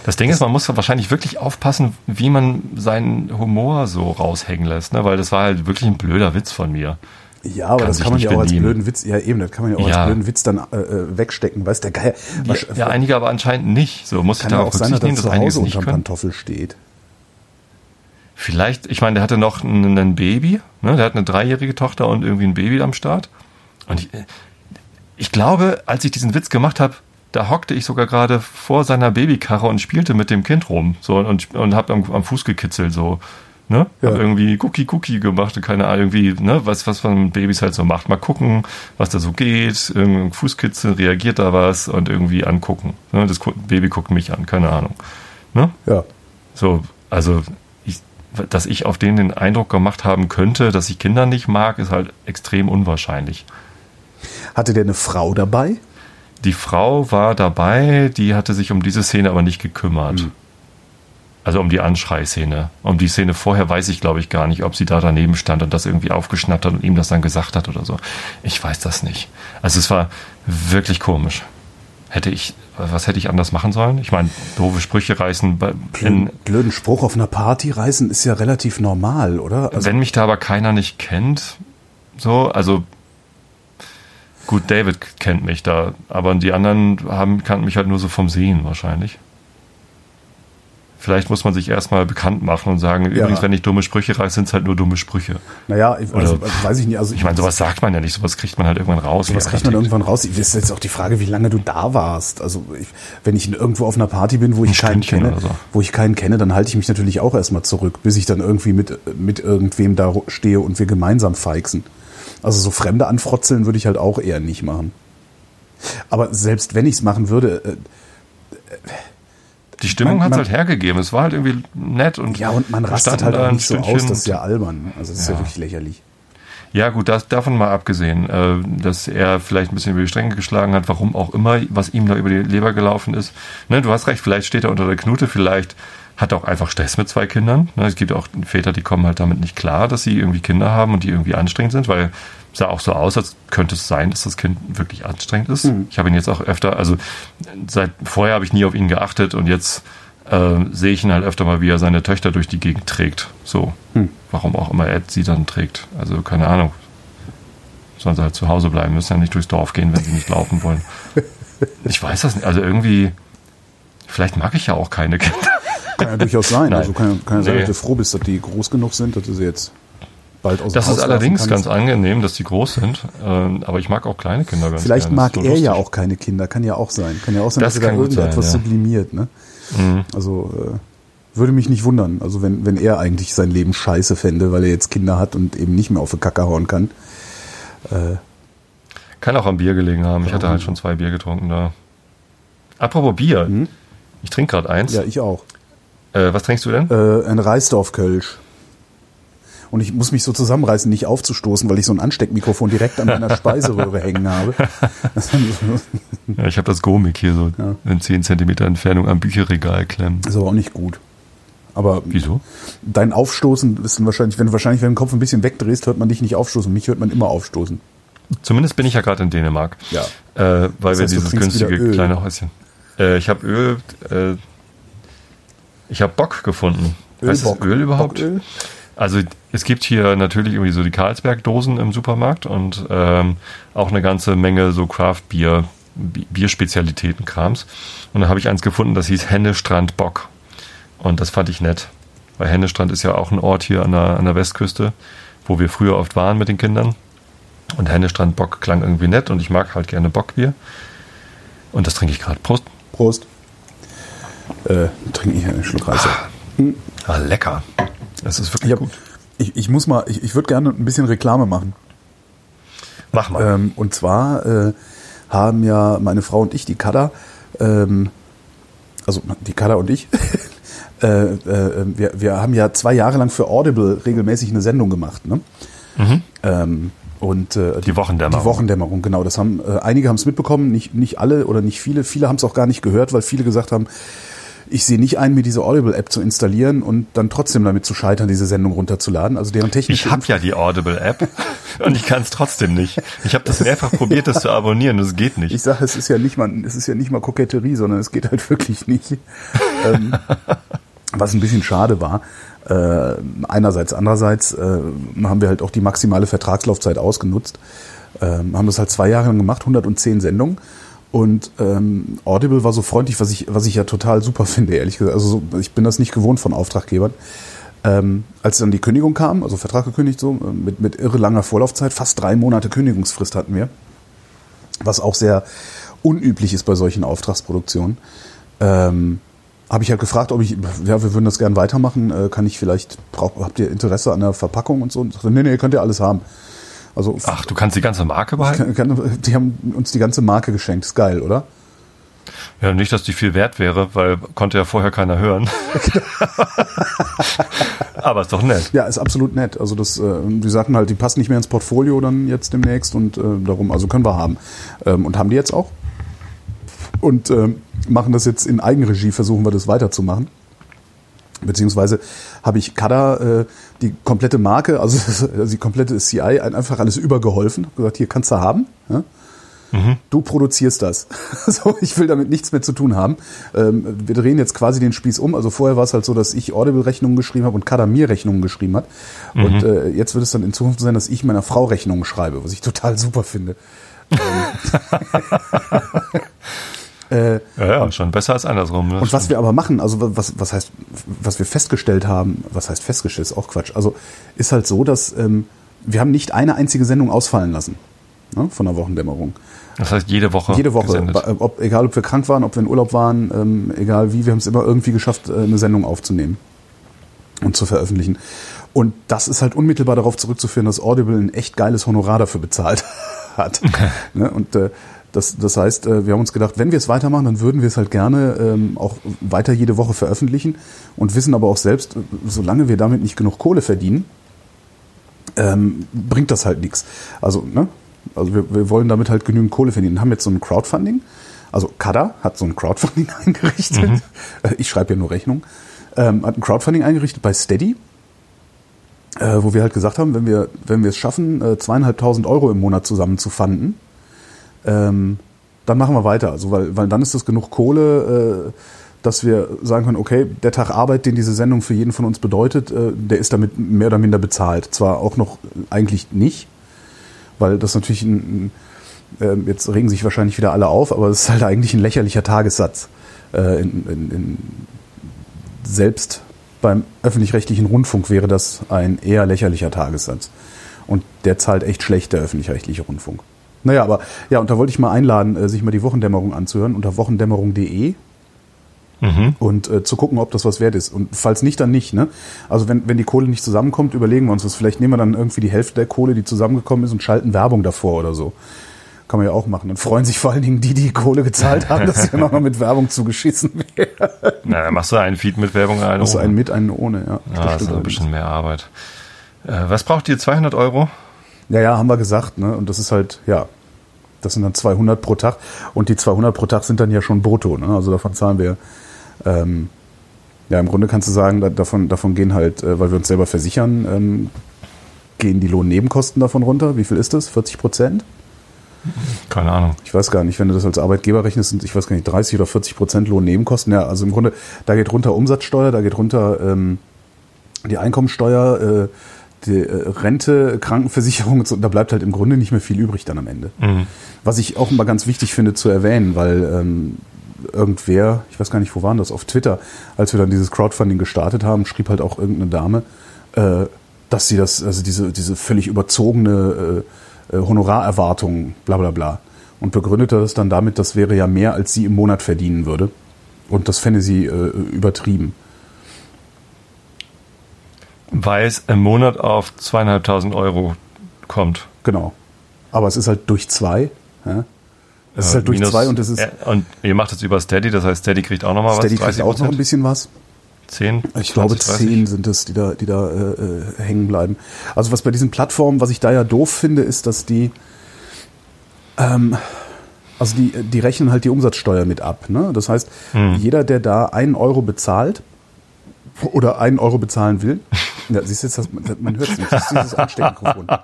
das Ding ist, man muss wahrscheinlich wirklich aufpassen, wie man seinen Humor so raushängen lässt, ne? weil das war halt wirklich ein blöder Witz von mir.
Ja, aber
Kann
das kann man ja auch als blöden Witz, ja eben, das kann man ja auch
Ja.
als blöden Witz dann äh, äh, wegstecken, weißt der Geier.
Ja, ja, einige aber anscheinend nicht. So muss ich
kann ja
darauf
auch sein, dass er
nehmen, dass
zu Hause
nicht
unterm. Pantoffel steht.
Vielleicht, ich meine, der hatte noch ein, ein Baby, ne? der hat eine dreijährige Tochter und irgendwie ein Baby am Start. Und ich, ich glaube, als ich diesen Witz gemacht habe, da hockte ich sogar gerade vor seiner Babykarre und spielte mit dem Kind rum so und, und hab am, am Fuß gekitzelt so. Ne?
Ja.
Hab irgendwie Cookie Cookie gemacht und keine Ahnung, irgendwie, ne, was, was man mit Babys halt so macht. Mal gucken, was da so geht, irgendein Fußkitzel, reagiert da was und irgendwie angucken. Ne? Das Baby guckt mich an, keine Ahnung. Ne?
Ja.
So, also, ich, dass ich auf den den Eindruck gemacht haben könnte, dass ich Kinder nicht mag, ist halt extrem unwahrscheinlich.
Hatte der eine Frau dabei?
Die Frau war dabei, die hatte sich um diese Szene aber nicht gekümmert. Also um die Anschreiszene. Um die Szene vorher weiß ich, glaube ich, gar nicht, ob sie da daneben stand und das irgendwie aufgeschnappt hat und ihm das dann gesagt hat oder so. Ich weiß das nicht. Also es war wirklich komisch. Hätte ich, was hätte ich anders machen sollen? Ich meine, doofe Sprüche reißen in,
Blöden Spruch auf einer Party reißen ist ja relativ normal, oder? Also,
Wenn mich da aber keiner nicht kennt, so, also gut, David kennt mich da, aber die anderen haben, kannten mich halt nur so vom Sehen wahrscheinlich. Vielleicht muss man sich erstmal bekannt machen und sagen, übrigens, wenn ich dumme Sprüche reiße, sind es halt nur dumme Sprüche.
naja, ich- also,
Oder-
weiß ich nicht. Also
Ich meine, sowas sagt man ja nicht, sowas kriegt man halt irgendwann raus.
Sowas kriegt man irgendwann raus. Das ist jetzt auch die Frage, wie lange du da warst. Also ich, wenn ich irgendwo auf einer Party bin, wo ich
Ein
keinen
Stündchen
kenne,
so.
wo ich keinen kenne, dann halte ich mich natürlich auch erstmal zurück, bis ich dann irgendwie mit, mit irgendwem da stehe und wir gemeinsam feixen. Also so Fremde anfrotzeln würde ich halt auch eher nicht machen. Aber selbst wenn ich es machen würde, äh,
Die Stimmung hat es halt hergegeben. Es war halt irgendwie nett und
ja, und man rastet halt auch nicht so aus, das ist ja albern. Also das ist ja,
Ja.
wirklich lächerlich.
Ja, gut, das, davon mal abgesehen, äh, dass er vielleicht ein bisschen über die Stränge geschlagen hat, warum auch immer, was ihm da über die Leber gelaufen ist. Ne, du hast recht, vielleicht steht er unter der Knute, vielleicht hat er auch einfach Stress mit zwei Kindern. Ne, es gibt auch Väter, die kommen halt damit nicht klar, dass sie irgendwie Kinder haben und die irgendwie anstrengend sind, weil sah auch so aus, als könnte es sein, dass das Kind wirklich anstrengend ist. Ich habe ihn jetzt auch öfter, also seit vorher habe ich nie auf ihn geachtet und jetzt äh, sehe ich ihn halt öfter mal, wie er seine Töchter durch die Gegend trägt. So, warum auch immer er sie dann trägt. Also keine Ahnung. Sollen sie halt zu Hause bleiben, müssen ja nicht durchs Dorf gehen, wenn sie nicht laufen wollen. Ich weiß das nicht. Also irgendwie, vielleicht mag ich ja auch keine Kinder.
Kann ja durchaus sein.
Nein.
Also kann, kann ja sein,
Nee.
dass du froh bist, dass die groß genug sind, dass du sie jetzt bald aus
Das ist allerdings ganz angenehm, dass die groß sind. Ähm, aber ich mag auch kleine Kinder ganz
Vielleicht
gerne.
mag
ist
er
so
ja
lustig.
auch keine Kinder, kann ja auch sein. Kann ja auch sein,
Das
dass er da irgendetwas
sein, ja.
sublimiert. Ne?
Mhm.
Also äh, würde mich nicht wundern. Also wenn, wenn er eigentlich sein Leben scheiße fände, weil er jetzt Kinder hat und eben nicht mehr auf die Kacke hauen kann.
Kann auch am Bier gelegen haben. Ich hatte halt schon zwei Bier getrunken da. Apropos Bier. Ich trinke gerade eins.
Mhm. Ja, ich auch.
Äh, was trinkst du denn?
Äh, ein Reisdorf-Kölsch. Und ich muss mich so zusammenreißen, nicht aufzustoßen, weil ich so ein Ansteckmikrofon direkt an meiner Speiseröhre hängen habe. Das
Ja, ich habe das Gomik hier so
Ja.
in 10 Zentimeter Entfernung am Bücherregal klemmen.
ist aber auch nicht gut. Aber
Wieso?
dein Aufstoßen ist wahrscheinlich, wenn du wahrscheinlich, wenn du den Kopf ein bisschen wegdrehst, hört man dich nicht aufstoßen. Mich hört man immer aufstoßen.
Zumindest bin ich ja gerade in Dänemark.
Ja.
Äh, weil wir
heißt, du
dieses günstige kleine Häuschen. Äh, ich habe Öl. Äh, ich habe Bock gefunden. Heißt das
Ölbock.
Öl überhaupt?
Bocköl?
Also es gibt hier natürlich irgendwie so die Karlsberg-Dosen im Supermarkt und ähm, auch eine ganze Menge so Craft-Bier, Bi- Bierspezialitäten-Krams. Und da habe ich eins gefunden, das hieß Hennestrand Bock. Und das fand ich nett. Weil Hennestrand ist ja auch ein Ort hier an der, an der Westküste, wo wir früher oft waren mit den Kindern. Und Hennestrand Bock klang irgendwie nett und ich mag halt gerne Bockbier. Und das trinke ich gerade. Prost.
Prost. Äh, trinke ich einen Schluck Reis.
Ah, lecker. Das ist wirklich
Ich, hab,
gut.
ich, ich muss mal, ich, ich würde gerne ein bisschen Reklame machen.
Mach mal.
Ähm, und zwar äh, haben ja meine Frau und ich, die Kada, ähm, also die Kada und ich, äh, äh, wir, wir haben ja zwei Jahre lang für Audible regelmäßig eine Sendung gemacht. Ne? Ähm, und äh,
Die Wochendämmerung.
Die Wochendämmerung, genau. Das haben äh, einige haben es mitbekommen, nicht nicht alle oder nicht viele. Viele haben es auch gar nicht gehört, weil viele gesagt haben, ich sehe nicht ein, mir diese Audible-App zu installieren und dann trotzdem damit zu scheitern, diese Sendung runterzuladen. Also deren technische
Ich habe ja die Audible-App und ich kann es trotzdem nicht. Ich habe das mehrfach probiert, das zu abonnieren, das geht nicht.
Ich sage, es ist ja nicht mal, es ist ja nicht mal Koketterie, sondern es geht halt wirklich nicht. ähm, was ein bisschen schade war. Äh, einerseits, andererseits äh, haben wir halt auch die maximale Vertragslaufzeit ausgenutzt. Ähm, haben das halt zwei Jahre lang gemacht, 110 Sendungen. Und ähm, Audible war so freundlich, was ich, was ich ja total super finde, ehrlich gesagt. Also so, ich bin das nicht gewohnt von Auftraggebern. Ähm, als dann die Kündigung kam, also Vertrag gekündigt so, äh, mit, mit irre langer Vorlaufzeit, fast drei Monate Kündigungsfrist hatten wir was auch sehr unüblich ist bei solchen Auftragsproduktionen. Ähm, habe ich halt gefragt, ob ich, ja, wir würden das gern weitermachen, äh, kann ich vielleicht, brauch, habt ihr Interesse an der Verpackung und so? Und sagte, nee, nee, könnt ihr alles haben. Also,
Ach, du kannst die ganze Marke behalten?
kann, kann, die haben uns die ganze Marke geschenkt, ist geil, oder?
Ja, nicht, dass die viel wert wäre, weil konnte ja vorher keiner hören. Aber ist doch nett.
Ja, ist absolut nett. Also das, äh, die sagten halt, die passen nicht mehr ins Portfolio dann jetzt demnächst und äh, darum, also können wir haben. Ähm, und haben die jetzt auch. Und ähm, machen das jetzt in Eigenregie, versuchen wir das weiterzumachen. Beziehungsweise habe ich Kada äh, die komplette Marke, also, also die komplette CI ein- einfach alles übergeholfen. Hab gesagt, hier kannst du haben. Ja? Du produzierst das. so, ich will damit nichts mehr zu tun haben. Ähm, wir drehen jetzt quasi den Spieß um. Also vorher war es halt so, dass ich Audible-Rechnungen geschrieben habe und Kada mir Rechnungen geschrieben hat. Und äh, jetzt wird es dann in Zukunft sein, dass ich meiner Frau Rechnungen schreibe, was ich total super finde.
Ja, ja, schon besser als andersrum. Ne?
Und was wir aber machen, also was, was heißt, was wir festgestellt haben, was heißt festgestellt, ist auch Quatsch. Also ist halt so, dass ähm, wir haben nicht eine einzige Sendung ausfallen lassen ne, von der Wochendämmerung.
das heißt, jede Woche.
Jede Woche,
gesendet.
ob, egal ob wir krank waren, ob wir in Urlaub waren, ähm, egal wie, wir haben es immer irgendwie geschafft, äh, eine Sendung aufzunehmen und zu veröffentlichen. Und das ist halt unmittelbar darauf zurückzuführen, dass Audible ein echt geiles Honorar dafür bezahlt hat. ne? Und äh, das, das heißt, äh, wir haben uns gedacht, wenn wir es weitermachen, dann würden wir es halt gerne ähm, auch weiter jede Woche veröffentlichen und wissen aber auch selbst, äh, solange wir damit nicht genug Kohle verdienen, ähm, bringt das halt nichts. Also, ne? Also wir, wir wollen damit halt genügend Kohle verdienen. Haben jetzt so ein Crowdfunding. Also Kada hat so ein Crowdfunding eingerichtet. Äh, Ich schreibe ja nur Rechnung. Ähm, hat ein Crowdfunding eingerichtet bei Steady, äh, wo wir halt gesagt haben, wenn wir, wenn wir es schaffen, äh, zweieinhalbtausend Euro im Monat zusammen zu fanden, ähm, dann machen wir weiter. Also weil, weil dann ist das genug Kohle, äh, dass wir sagen können, okay, der Tag Arbeit, den diese Sendung für jeden von uns bedeutet, äh, der ist damit mehr oder minder bezahlt. Zwar auch noch eigentlich nicht, weil das natürlich ein, ein ähm, jetzt regen sich wahrscheinlich wieder alle auf, aber es ist halt eigentlich ein lächerlicher Tagessatz. Äh, in, in, in selbst beim öffentlich-rechtlichen Rundfunk wäre das ein eher lächerlicher Tagessatz. Und der zahlt echt schlecht, der öffentlich-rechtliche Rundfunk. Naja, aber ja, und da wollte ich mal einladen, äh, sich mal die Wochendämmerung anzuhören unter wochendämmerung.de
Mhm.
und äh, zu gucken, ob das was wert ist. Und falls nicht, dann nicht. Ne? Also wenn, wenn die Kohle nicht zusammenkommt, überlegen wir uns was. Vielleicht nehmen wir dann irgendwie die Hälfte der Kohle, die zusammengekommen ist, und schalten Werbung davor oder so. Kann man ja auch machen. Dann freuen sich vor allen Dingen die, die Kohle gezahlt haben, dass sie noch mit Werbung zugeschissen werden.
Na, dann machst du einen Feed mit Werbung, einen
Also
ohne.
einen mit, einen ohne. Ja,
ja, das ist ein bisschen mehr Arbeit. Äh, was braucht ihr? 200 Euro?
Ja, ja, haben wir gesagt. Ne? Und das ist halt, ja, das sind dann 200 pro Tag. Und die 200 pro Tag sind dann ja schon brutto. Ne? Also davon zahlen wir, ähm, ja, im Grunde kannst du sagen, da, davon, davon gehen halt, äh, weil wir uns selber versichern, ähm, gehen die Lohnnebenkosten davon runter. Wie viel ist das? 40 Prozent?
Keine Ahnung.
Ich weiß gar nicht, wenn du das als Arbeitgeber rechnest, sind, ich weiß gar nicht, 30 oder 40 Prozent Lohnnebenkosten. Ja, also im Grunde, da geht runter Umsatzsteuer, da geht runter ähm, die Einkommensteuer, äh, die äh, Rente, Krankenversicherung da bleibt halt im Grunde nicht mehr viel übrig dann am Ende.
Mhm.
Was ich auch mal ganz wichtig finde zu erwähnen, weil ähm, irgendwer, ich weiß gar nicht, wo waren das, auf Twitter, als wir dann dieses Crowdfunding gestartet haben, schrieb halt auch irgendeine Dame, äh, dass sie das, also diese, diese völlig überzogene äh, äh, Honorarerwartung, bla bla bla. Und begründete das dann damit, das wäre ja mehr, als sie im Monat verdienen würde. Und das fände sie äh, übertrieben.
Weil es im Monat auf zweieinhalbtausend Euro kommt.
Genau. Aber es ist halt durch zwei. Ja? Es ist
Äh,
halt durch
minus-
zwei und es ist.
äh, Und ihr macht es über Steady, das heißt, Steady kriegt auch nochmal was.
Steady kriegt auch noch ein bisschen was.
10?
Ich glaube,
20, 30?
zehn sind es, die da, die da äh, äh, hängen bleiben. Also was bei diesen Plattformen, was ich da ja doof finde, ist, dass die, ähm, also die, die rechnen halt die Umsatzsteuer mit ab. Ne? Das heißt,
Hm.
jeder, der da einen Euro bezahlt oder einen Euro bezahlen will, ja, siehst du jetzt, das, man hört es nicht, das ist dieses Ansteckmikrofon.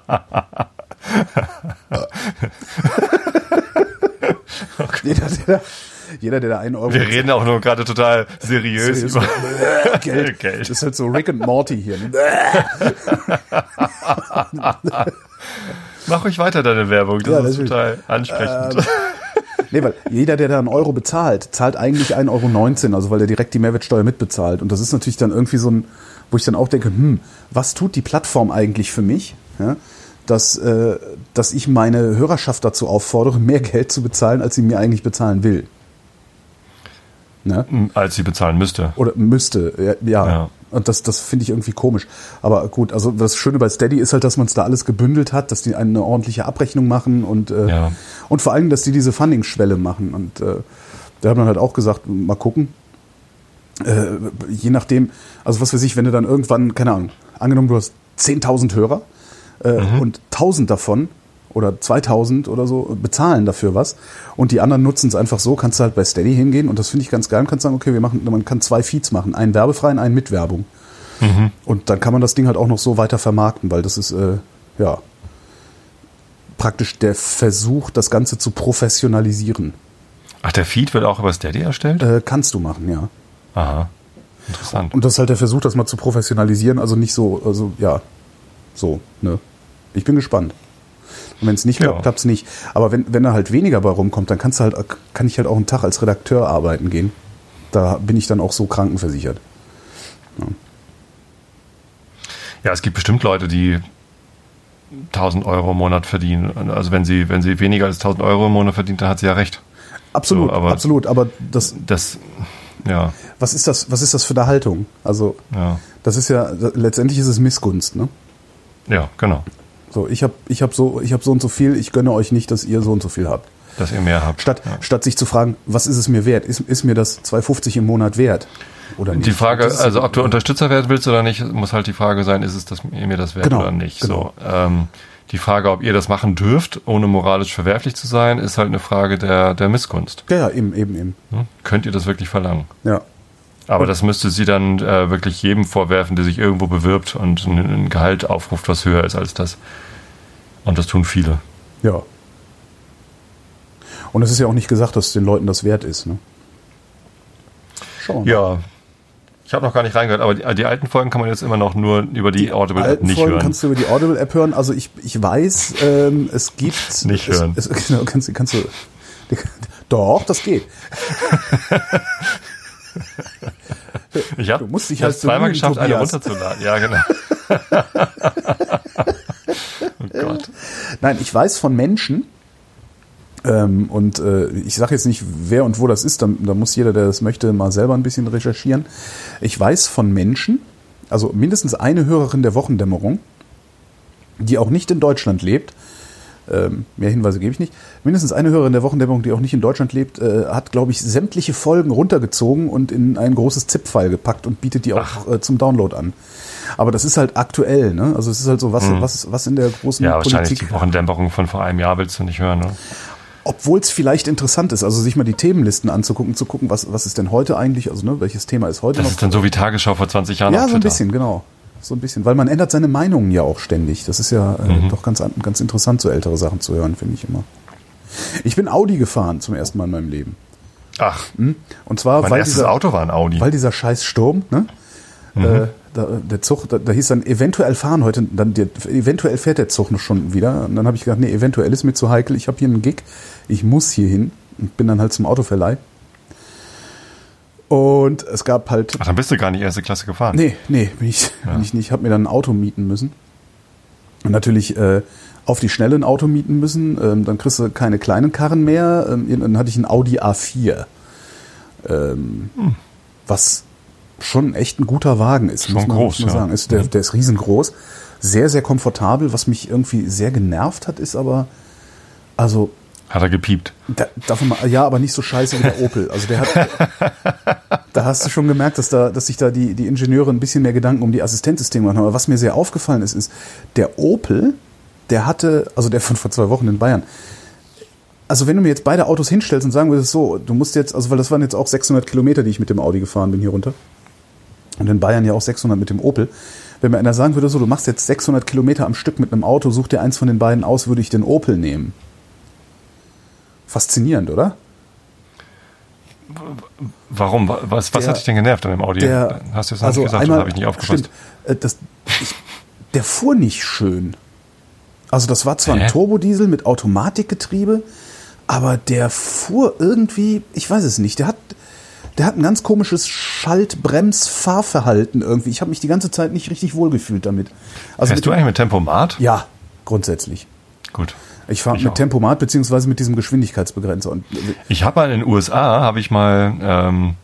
jeder, der da, jeder, der da einen Euro
Wir reden auch nur gerade total seriös,
Seriös.
über
Geld.
Geld.
Das ist halt so Rick und Morty hier. Ne?
Mach ruhig weiter deine Werbung, das
Ja,
ist
natürlich.
total ansprechend.
Nee, weil jeder, der da einen Euro bezahlt, zahlt eigentlich 1,19 Euro, also weil er direkt die Mehrwertsteuer mitbezahlt. Und das ist natürlich dann irgendwie so ein, wo ich dann auch denke, hm, was tut die Plattform eigentlich für mich? Ja, dass, äh, dass ich meine Hörerschaft dazu auffordere, mehr Geld zu bezahlen, als sie mir eigentlich bezahlen will. Ne?
Als sie bezahlen müsste.
Oder müsste, ja. ja. Und das, das finde ich irgendwie komisch. Aber gut, also das Schöne bei Steady ist halt, dass man es da alles gebündelt hat, dass die eine ordentliche Abrechnung machen und, äh,
Ja.
und vor allem, dass die diese Funding-Schwelle machen. Und äh, da hat man halt auch gesagt, mal gucken. Äh, je nachdem, also was weiß ich, wenn du dann irgendwann, keine Ahnung, angenommen du hast 10.000 Hörer äh, und 1.000 davon oder 2.000 oder so bezahlen dafür was und die anderen nutzen es einfach so, kannst du halt bei Steady hingehen und das finde ich ganz geil und kannst sagen, okay, wir machen, man kann zwei Feeds machen, einen werbefreien, einen mit Werbung. Und dann kann man das Ding halt auch noch so weiter vermarkten, weil das ist, äh, ja, praktisch der Versuch, das Ganze zu professionalisieren.
Ach, der Feed wird auch über Steady erstellt?
Äh, kannst du machen, ja.
Aha. Interessant.
Und das ist halt der Versuch, das mal zu professionalisieren, also nicht so, also ja, so, ne. Ich bin gespannt. Und wenn es nicht
Ja.
klappt, klappt es nicht. Aber wenn, wenn da halt weniger bei rumkommt, dann kannst du halt, kann ich halt auch einen Tag als Redakteur arbeiten gehen. Da bin ich dann auch so krankenversichert.
Ja, es gibt bestimmt Leute, die 1000 Euro im Monat verdienen. Also wenn sie, wenn sie weniger als 1000 Euro im Monat verdient, dann hat sie ja recht.
Absolut,
So, aber-
absolut. Aber das,
Das, ja,
was ist das, was ist das für eine Haltung? Also,
ja,
das ist ja, letztendlich ist es Missgunst, ne?
ja, genau.
So, ich habe ich hab so, ich hab so und so viel, ich gönne euch nicht, dass ihr so und so viel habt.
Dass ihr mehr habt.
Statt,
ja.
statt sich zu fragen, was ist es mir wert? Ist, ist mir das 2,50 im Monat wert? Oder nicht?
Die Frage,
Das
also ob du Unterstützer werden willst oder nicht, muss halt die Frage sein, ist es das, mir das wert
Genau,
oder nicht.
genau.
So, ähm, die Frage, ob ihr das machen dürft, ohne moralisch verwerflich zu sein, ist halt eine Frage der, der Missgunst.
Ja, ja, eben, eben, eben.
Hm? Könnt ihr das wirklich verlangen?
Ja.
Aber das müsste sie dann äh, wirklich jedem vorwerfen, der sich irgendwo bewirbt und ein, ein Gehalt aufruft, was höher ist als das. Und das tun viele.
Ja. Und es ist ja auch nicht gesagt, dass den Leuten das wert ist, ne? Schauen.
Ja. Ich habe noch gar nicht reingehört, aber die, die alten Folgen kann man jetzt immer noch nur über die, Audible App nicht
Folgen
hören.
kannst du über die Audible-App hören. Also ich, ich weiß, ähm, es gibt...
Nicht
es,
hören.
Es, genau, kannst, kannst du... Doch, das geht.
Ich habe
Du musst dich halt
zweimal geschafft, eine
Tobias.
runterzuladen. Ja, genau. oh Gott.
Nein, ich weiß von Menschen, ähm, und äh, ich sage jetzt nicht, wer und wo das ist, da, da muss jeder, der das möchte, mal selber ein bisschen recherchieren. Ich weiß von Menschen, also mindestens eine Hörerin der Wochendämmerung, die auch nicht in Deutschland lebt, ähm, mehr Hinweise gebe ich nicht, mindestens eine Hörerin der Wochendämmerung, die auch nicht in Deutschland lebt, äh, hat, glaube ich, sämtliche Folgen runtergezogen und in ein großes ZIP-File gepackt und bietet die auch äh, zum Download an. Aber das ist halt aktuell, ne? Also es ist halt so, was, was, was in der großen
Ja, wahrscheinlich
Politik
die Wochendämmerung von vor einem Jahr willst du nicht hören, ne?
obwohl es vielleicht interessant ist, also sich mal die Themenlisten anzugucken, zu gucken, was, was ist denn heute eigentlich, also ne, welches Thema ist heute
Das
noch.
ist dann so wie Tagesschau vor 20 Jahren
ja, so ein bisschen, genau. So ein bisschen, weil man ändert seine Meinungen ja auch ständig. Das ist ja äh,
Mhm.
doch ganz, an- ganz interessant, so ältere Sachen zu hören, finde ich immer. Ich bin Audi gefahren zum ersten Mal in meinem Leben.
Ach,
Und zwar,
mein
weil
erstes
dieser,
Auto war ein Audi.
weil dieser scheiß Sturm, ne? Äh, da, der Zug, da, da hieß dann eventuell fahren heute, dann der, eventuell fährt der Zug noch schon wieder. Und dann habe ich gedacht, nee, eventuell ist mir zu heikel. Ich habe hier einen Gig, ich muss hier hin und bin dann halt zum Autoverleih. Und es gab halt
Ach, dann bist du gar nicht erste Klasse gefahren.
Nee, nee, bin ich, bin ich nicht. Ich habe mir dann ein Auto mieten müssen. Und natürlich äh, auf die Schnelle ein Auto mieten müssen. Ähm, dann kriegst du keine kleinen Karren mehr. Ähm, dann hatte ich ein Audi A4. Ähm, Was schon echt ein guter Wagen ist,
Schon
muss man,
groß,
muss man
ja.
sagen. Ist, der, der ist riesengroß. Sehr, sehr komfortabel. Was mich irgendwie sehr genervt hat, ist aber, also
Hat er gepiept.
da, davon mal, ja, aber nicht so scheiße wie der Opel. Also der hat, da hast du schon gemerkt, dass da, dass sich da die, die Ingenieure ein bisschen mehr Gedanken um die Assistenzsysteme machen. Aber was mir sehr aufgefallen ist, ist, der Opel, der hatte, also der von vor zwei Wochen in Bayern, also wenn du mir jetzt beide Autos hinstellst und sagen würdest, so, du musst jetzt, also weil das waren jetzt auch 600 Kilometer, die ich mit dem Audi gefahren bin hier runter. Und in Bayern ja auch 600 mit dem Opel. Wenn mir einer sagen würde, so, du machst jetzt 600 Kilometer am Stück mit einem Auto, such dir eins von den beiden aus, würde ich den Opel nehmen. Faszinierend, oder?
Warum? Was, was
Der-
hat dich denn genervt an dem Audi?
Der,
Hast du jetzt noch
also
nicht gesagt,
einmal,
habe ich nicht aufgepasst?
Stimmt, äh, das, ich, der fuhr nicht schön. Also das war zwar
Hä?
ein Turbodiesel mit Automatikgetriebe, aber der fuhr irgendwie, ich weiß es nicht, der hat, der hat ein ganz komisches Schalt-Brems-Fahrverhalten irgendwie. Ich habe mich die ganze Zeit nicht richtig wohlgefühlt damit. Also
Fährst du eigentlich mit Tempomat?
ja, grundsätzlich.
Gut.
Ich fahre mit
auch.
Tempomat beziehungsweise mit diesem Geschwindigkeitsbegrenzer. Und
Ich habe mal in den USA, habe ich mal ähm,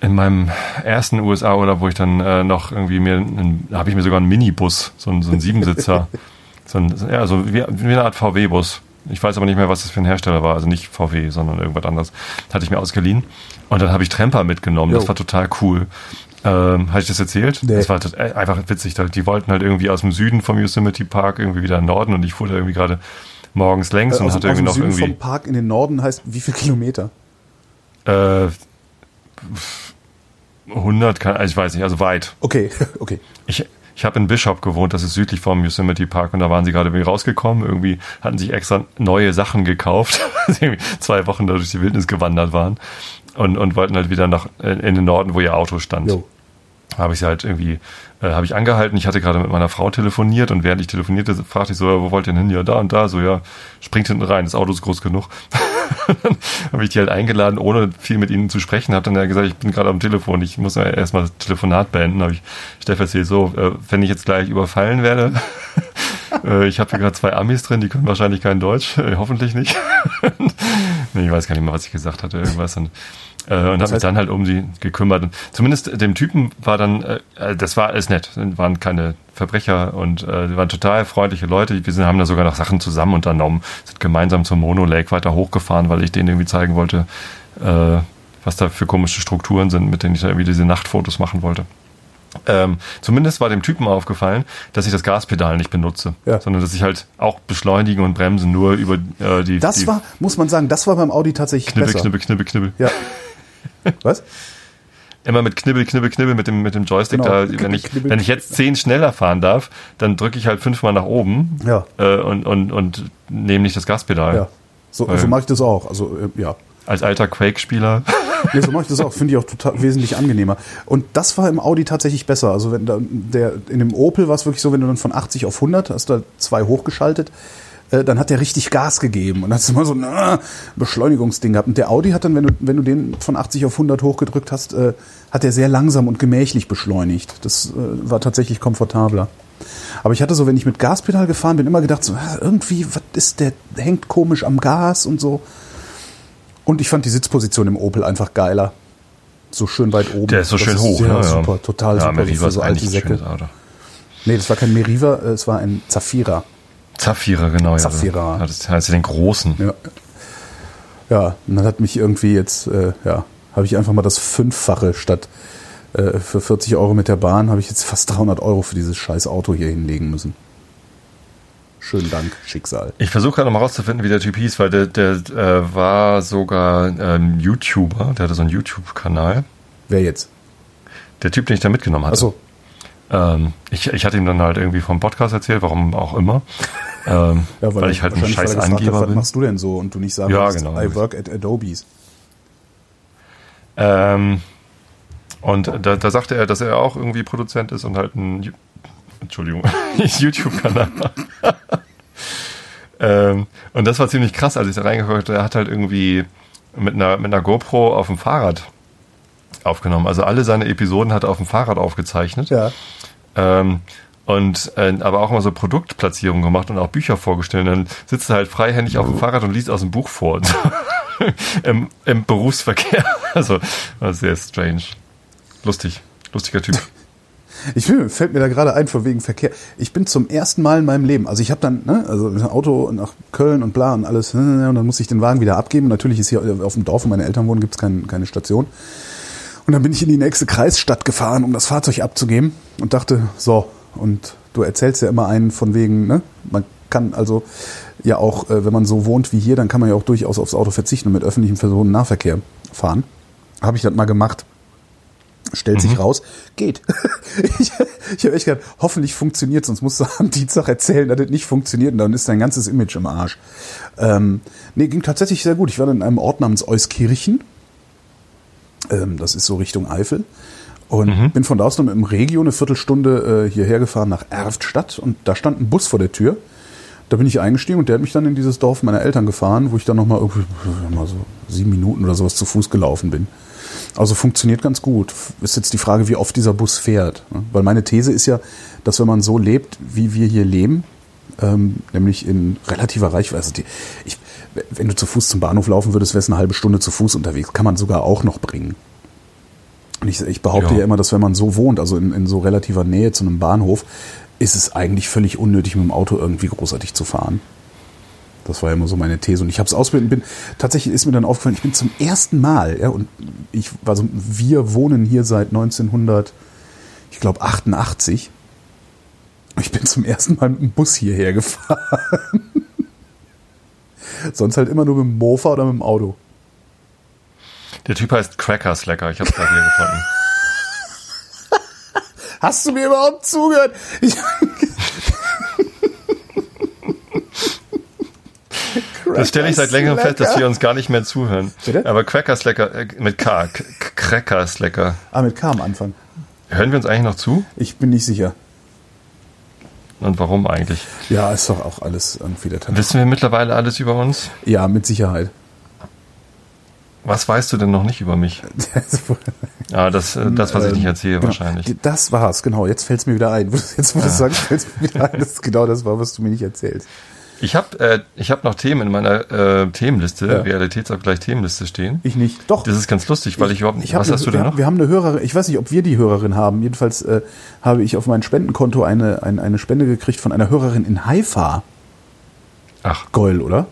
in meinem ersten USA oder wo ich dann äh, noch irgendwie mir, habe ich mir sogar einen Minibus, so einen, so einen Siebensitzer, so ein, ja, so wie, wie eine Art VW-Bus. Ich weiß aber nicht mehr, was das für ein Hersteller war, also nicht VW, sondern irgendwas anderes. Hatte ich mir ausgeliehen. Und dann habe ich Tremper mitgenommen. Das
Jo.
war total cool. Ähm, Habe ich das erzählt?
Nee.
Das war äh, einfach witzig. Die wollten halt irgendwie aus dem Süden vom Yosemite Park irgendwie wieder in den Norden und ich fuhr da irgendwie gerade morgens längs und
aus,
hatte
aus
irgendwie
dem
noch
Süden
irgendwie.
vom Park in den Norden heißt wie viel Kilometer?
Äh, 100, kann, also ich weiß nicht, also weit.
Okay, okay.
Ich, ich habe in Bishop gewohnt, das ist südlich vom Yosemite Park und da waren sie gerade irgendwie rausgekommen. Irgendwie hatten sich extra neue Sachen gekauft, irgendwie zwei Wochen da durch die Wildnis gewandert waren und, und wollten halt wieder nach in in den Norden, wo ihr Auto stand.
Jo.
Habe ich sie halt irgendwie, äh, habe ich angehalten. Ich hatte gerade mit meiner Frau telefoniert und während ich telefonierte, fragte ich so, ja, wo wollt ihr denn hin? Ja, da und da. So, ja, springt hinten rein, das Auto ist groß genug. dann habe ich die halt eingeladen, ohne viel mit ihnen zu sprechen. Habe dann ja gesagt, ich bin gerade am Telefon, ich muss ja erstmal das Telefonat beenden. Habe ich Steff erzählt, so, äh, wenn ich jetzt gleich überfallen werde, äh, ich habe hier gerade zwei Amis drin, die können wahrscheinlich kein Deutsch, äh, hoffentlich nicht. nee, ich weiß gar nicht mehr, was ich gesagt hatte, irgendwas. Und, äh, und habe mich dann halt um sie gekümmert. Und zumindest dem Typen war dann, äh, äh, das war alles nett, waren keine Verbrecher und äh, die waren total freundliche Leute. Wir sind, haben da sogar noch Sachen zusammen unternommen, sind gemeinsam zum Mono Lake weiter hochgefahren, weil ich denen irgendwie zeigen wollte, äh, was da für komische Strukturen sind, mit denen ich da irgendwie diese Nachtfotos machen wollte. Ähm, zumindest war dem Typen aufgefallen, dass ich das Gaspedal nicht benutze,
Ja.
sondern dass ich halt auch beschleunigen und bremsen nur über äh, die,
Das
die
war, muss man sagen, das war beim Audi tatsächlich
Knibbel,
besser.
Knibbel, Knibbel, Knibbel.
Ja. Was?
Immer mit Knibbel, Knibbel, Knibbel mit dem, mit dem Joystick.
Genau.
Da, wenn, ich,
Knibbel.
wenn ich jetzt zehn schneller fahren darf, dann drücke ich halt fünfmal nach oben
Ja.
äh, und, und, und nehme nicht das Gaspedal.
Ja. So, so mache ich das auch. Also, äh, ja.
Als alter Quake-Spieler.
Nee, so mache ich das auch. Finde ich auch total wesentlich angenehmer. Und das war im Audi tatsächlich besser. Also wenn da, der, in dem Opel war es wirklich so, wenn du dann von 80 auf 100 hast da zwei hochgeschaltet, äh, dann hat der richtig Gas gegeben und hat immer so ein äh, Beschleunigungsding gehabt. Und der Audi hat dann, wenn du, wenn du den von 80 auf 100 hochgedrückt hast, äh, hat er sehr langsam und gemächlich beschleunigt. Das äh, war tatsächlich komfortabler. Aber ich hatte so, wenn ich mit Gaspedal gefahren bin, immer gedacht, so, ah, irgendwie, was ist der, hängt komisch am Gas und so. Und ich fand die Sitzposition im Opel einfach geiler. So schön weit oben.
Der ist so
das
schön hoch,
Ja, super, total
ja,
super.
Meriva
für
ist
so alte Säcke. Nee, das war kein Meriva, es war ein Zafira.
Zafira, genau.
Zafira.
Ja, das heißt den großen.
Ja. Ja, und dann hat mich irgendwie jetzt, äh, ja, habe ich einfach mal das Fünffache statt äh, für 40 Euro mit der Bahn, habe ich jetzt fast 300 Euro für dieses scheiß Auto hier hinlegen müssen. Schönen Dank, Schicksal.
Ich versuche gerade mal rauszufinden, wie der Typ hieß, weil der, der äh, war sogar ähm, YouTuber, der hatte so einen YouTube-Kanal.
Wer jetzt?
Der Typ, den ich da mitgenommen hatte.
Achso,
Ähm, ich, ich hatte ihm dann halt irgendwie vom Podcast erzählt, warum auch immer. Ähm,
ja,
weil, ich halt ein
weil
scheiß
er gefragt hat,
Angeber
Was
bin.
machst du denn so? Und du nicht sagen
Ja, genau.
I work at Adobe's.
Ähm, und da, da sagte er, dass er auch irgendwie Produzent ist und halt ein Entschuldigung, YouTube-Kanal. ähm, und das war ziemlich krass, als ich da reingeguckt habe. Er hat halt irgendwie mit einer, mit einer GoPro auf dem Fahrrad aufgenommen. Also alle seine Episoden hat er auf dem Fahrrad aufgezeichnet.
Ja.
Ähm, und äh, aber auch immer so Produktplatzierungen gemacht und auch Bücher vorgestellt. Und dann sitzt er halt freihändig auf dem Fahrrad und liest aus dem Buch vor. Im, Im Berufsverkehr. Also war sehr strange. Lustig. Lustiger Typ.
Ich will, fällt mir da gerade ein, von wegen Verkehr. Ich bin zum ersten Mal in meinem Leben, also ich habe dann, ne, also mit dem Auto nach Köln und bla und alles, ne, und dann muss ich den Wagen wieder abgeben. Natürlich ist hier auf dem Dorf, wo meine Eltern wohnen, gibt's kein, keine Station. Und dann bin ich in die nächste Kreisstadt gefahren, um das Fahrzeug abzugeben und dachte, so, und du erzählst ja immer einen von wegen, ne, man kann also ja auch, äh, wenn man so wohnt wie hier, dann kann man ja auch durchaus aufs Auto verzichten und mit öffentlichem Personennahverkehr fahren. Habe ich das mal gemacht. Stellt sich raus, geht. ich ich habe echt gedacht, hoffentlich funktioniert, sonst musst du am Dienstag erzählen, dass das nicht funktioniert und dann ist dein ganzes Image im Arsch. Ähm, nee, ging tatsächlich sehr gut. Ich war dann in einem Ort namens Euskirchen. Ähm, das ist so Richtung Eifel. Und bin von da aus noch mit dem Regio eine Viertelstunde äh, hierher gefahren nach Erftstadt und da stand ein Bus vor der Tür. Da bin ich eingestiegen und der hat mich dann in dieses Dorf meiner Eltern gefahren, wo ich dann nochmal mal so sieben Minuten oder sowas zu Fuß gelaufen bin. Also funktioniert ganz gut. Ist jetzt die Frage, wie oft dieser Bus fährt. ne? Weil meine These ist ja, dass wenn man so lebt, wie wir hier leben, ähm, nämlich in relativer Reichweite, also die, ich, wenn du zu Fuß zum Bahnhof laufen würdest, wärst du eine halbe Stunde zu Fuß unterwegs. Kann man sogar auch noch bringen. Und ich, ich behaupte
Ja.
ja. immer, dass wenn man so wohnt, also in, in so relativer Nähe zu einem Bahnhof, ist es eigentlich völlig unnötig, mit dem Auto irgendwie großartig zu fahren. Das war ja immer so meine These. Und ich habe es und bin, tatsächlich ist mir dann aufgefallen, ich bin zum ersten Mal, ja, und ich, also wir wohnen hier seit 1900, ich glaube 88. Ich bin zum ersten Mal mit dem Bus hierher gefahren. Sonst halt immer nur mit dem Mofa oder mit dem Auto.
Der Typ heißt Cracker Slacker. Ich hab's gerade hier gefunden.
Hast du mir überhaupt zugehört?
Das stelle ich seit längerem fest, dass wir uns gar nicht mehr zuhören.
Bitte?
Aber Cracker Slacker, äh, mit K, K- Cracker Slacker.
ah, mit K am Anfang.
Hören wir uns eigentlich noch zu?
Ich bin nicht sicher.
Und warum eigentlich?
Ja, ist doch auch alles irgendwie der Tag.
Wissen wir mittlerweile alles über uns?
Ja, mit Sicherheit.
Was weißt du denn noch nicht über mich? Ah, das, äh, das was ich nicht erzähle,
Genau.
wahrscheinlich.
Das war's, genau. Jetzt fällt's mir wieder ein. Jetzt, wo du es sagst, fällt's mir wieder ein. Das ist genau das war, was du mir nicht erzählst.
Ich habe äh, ich hab noch Themen in meiner äh, Themenliste,
Ja.
Realitätsabgleich Themenliste stehen.
Ich nicht. Doch.
Das ist ganz lustig, weil ich, überhaupt nicht. Was
eine,
hast du
wir,
denn noch?
Wir haben eine Hörerin, ich weiß nicht, ob wir die Hörerin haben. Jedenfalls äh, habe ich auf mein Spendenkonto eine, eine, eine Spende gekriegt von einer Hörerin in Haifa.
Ach,
Goll, oder?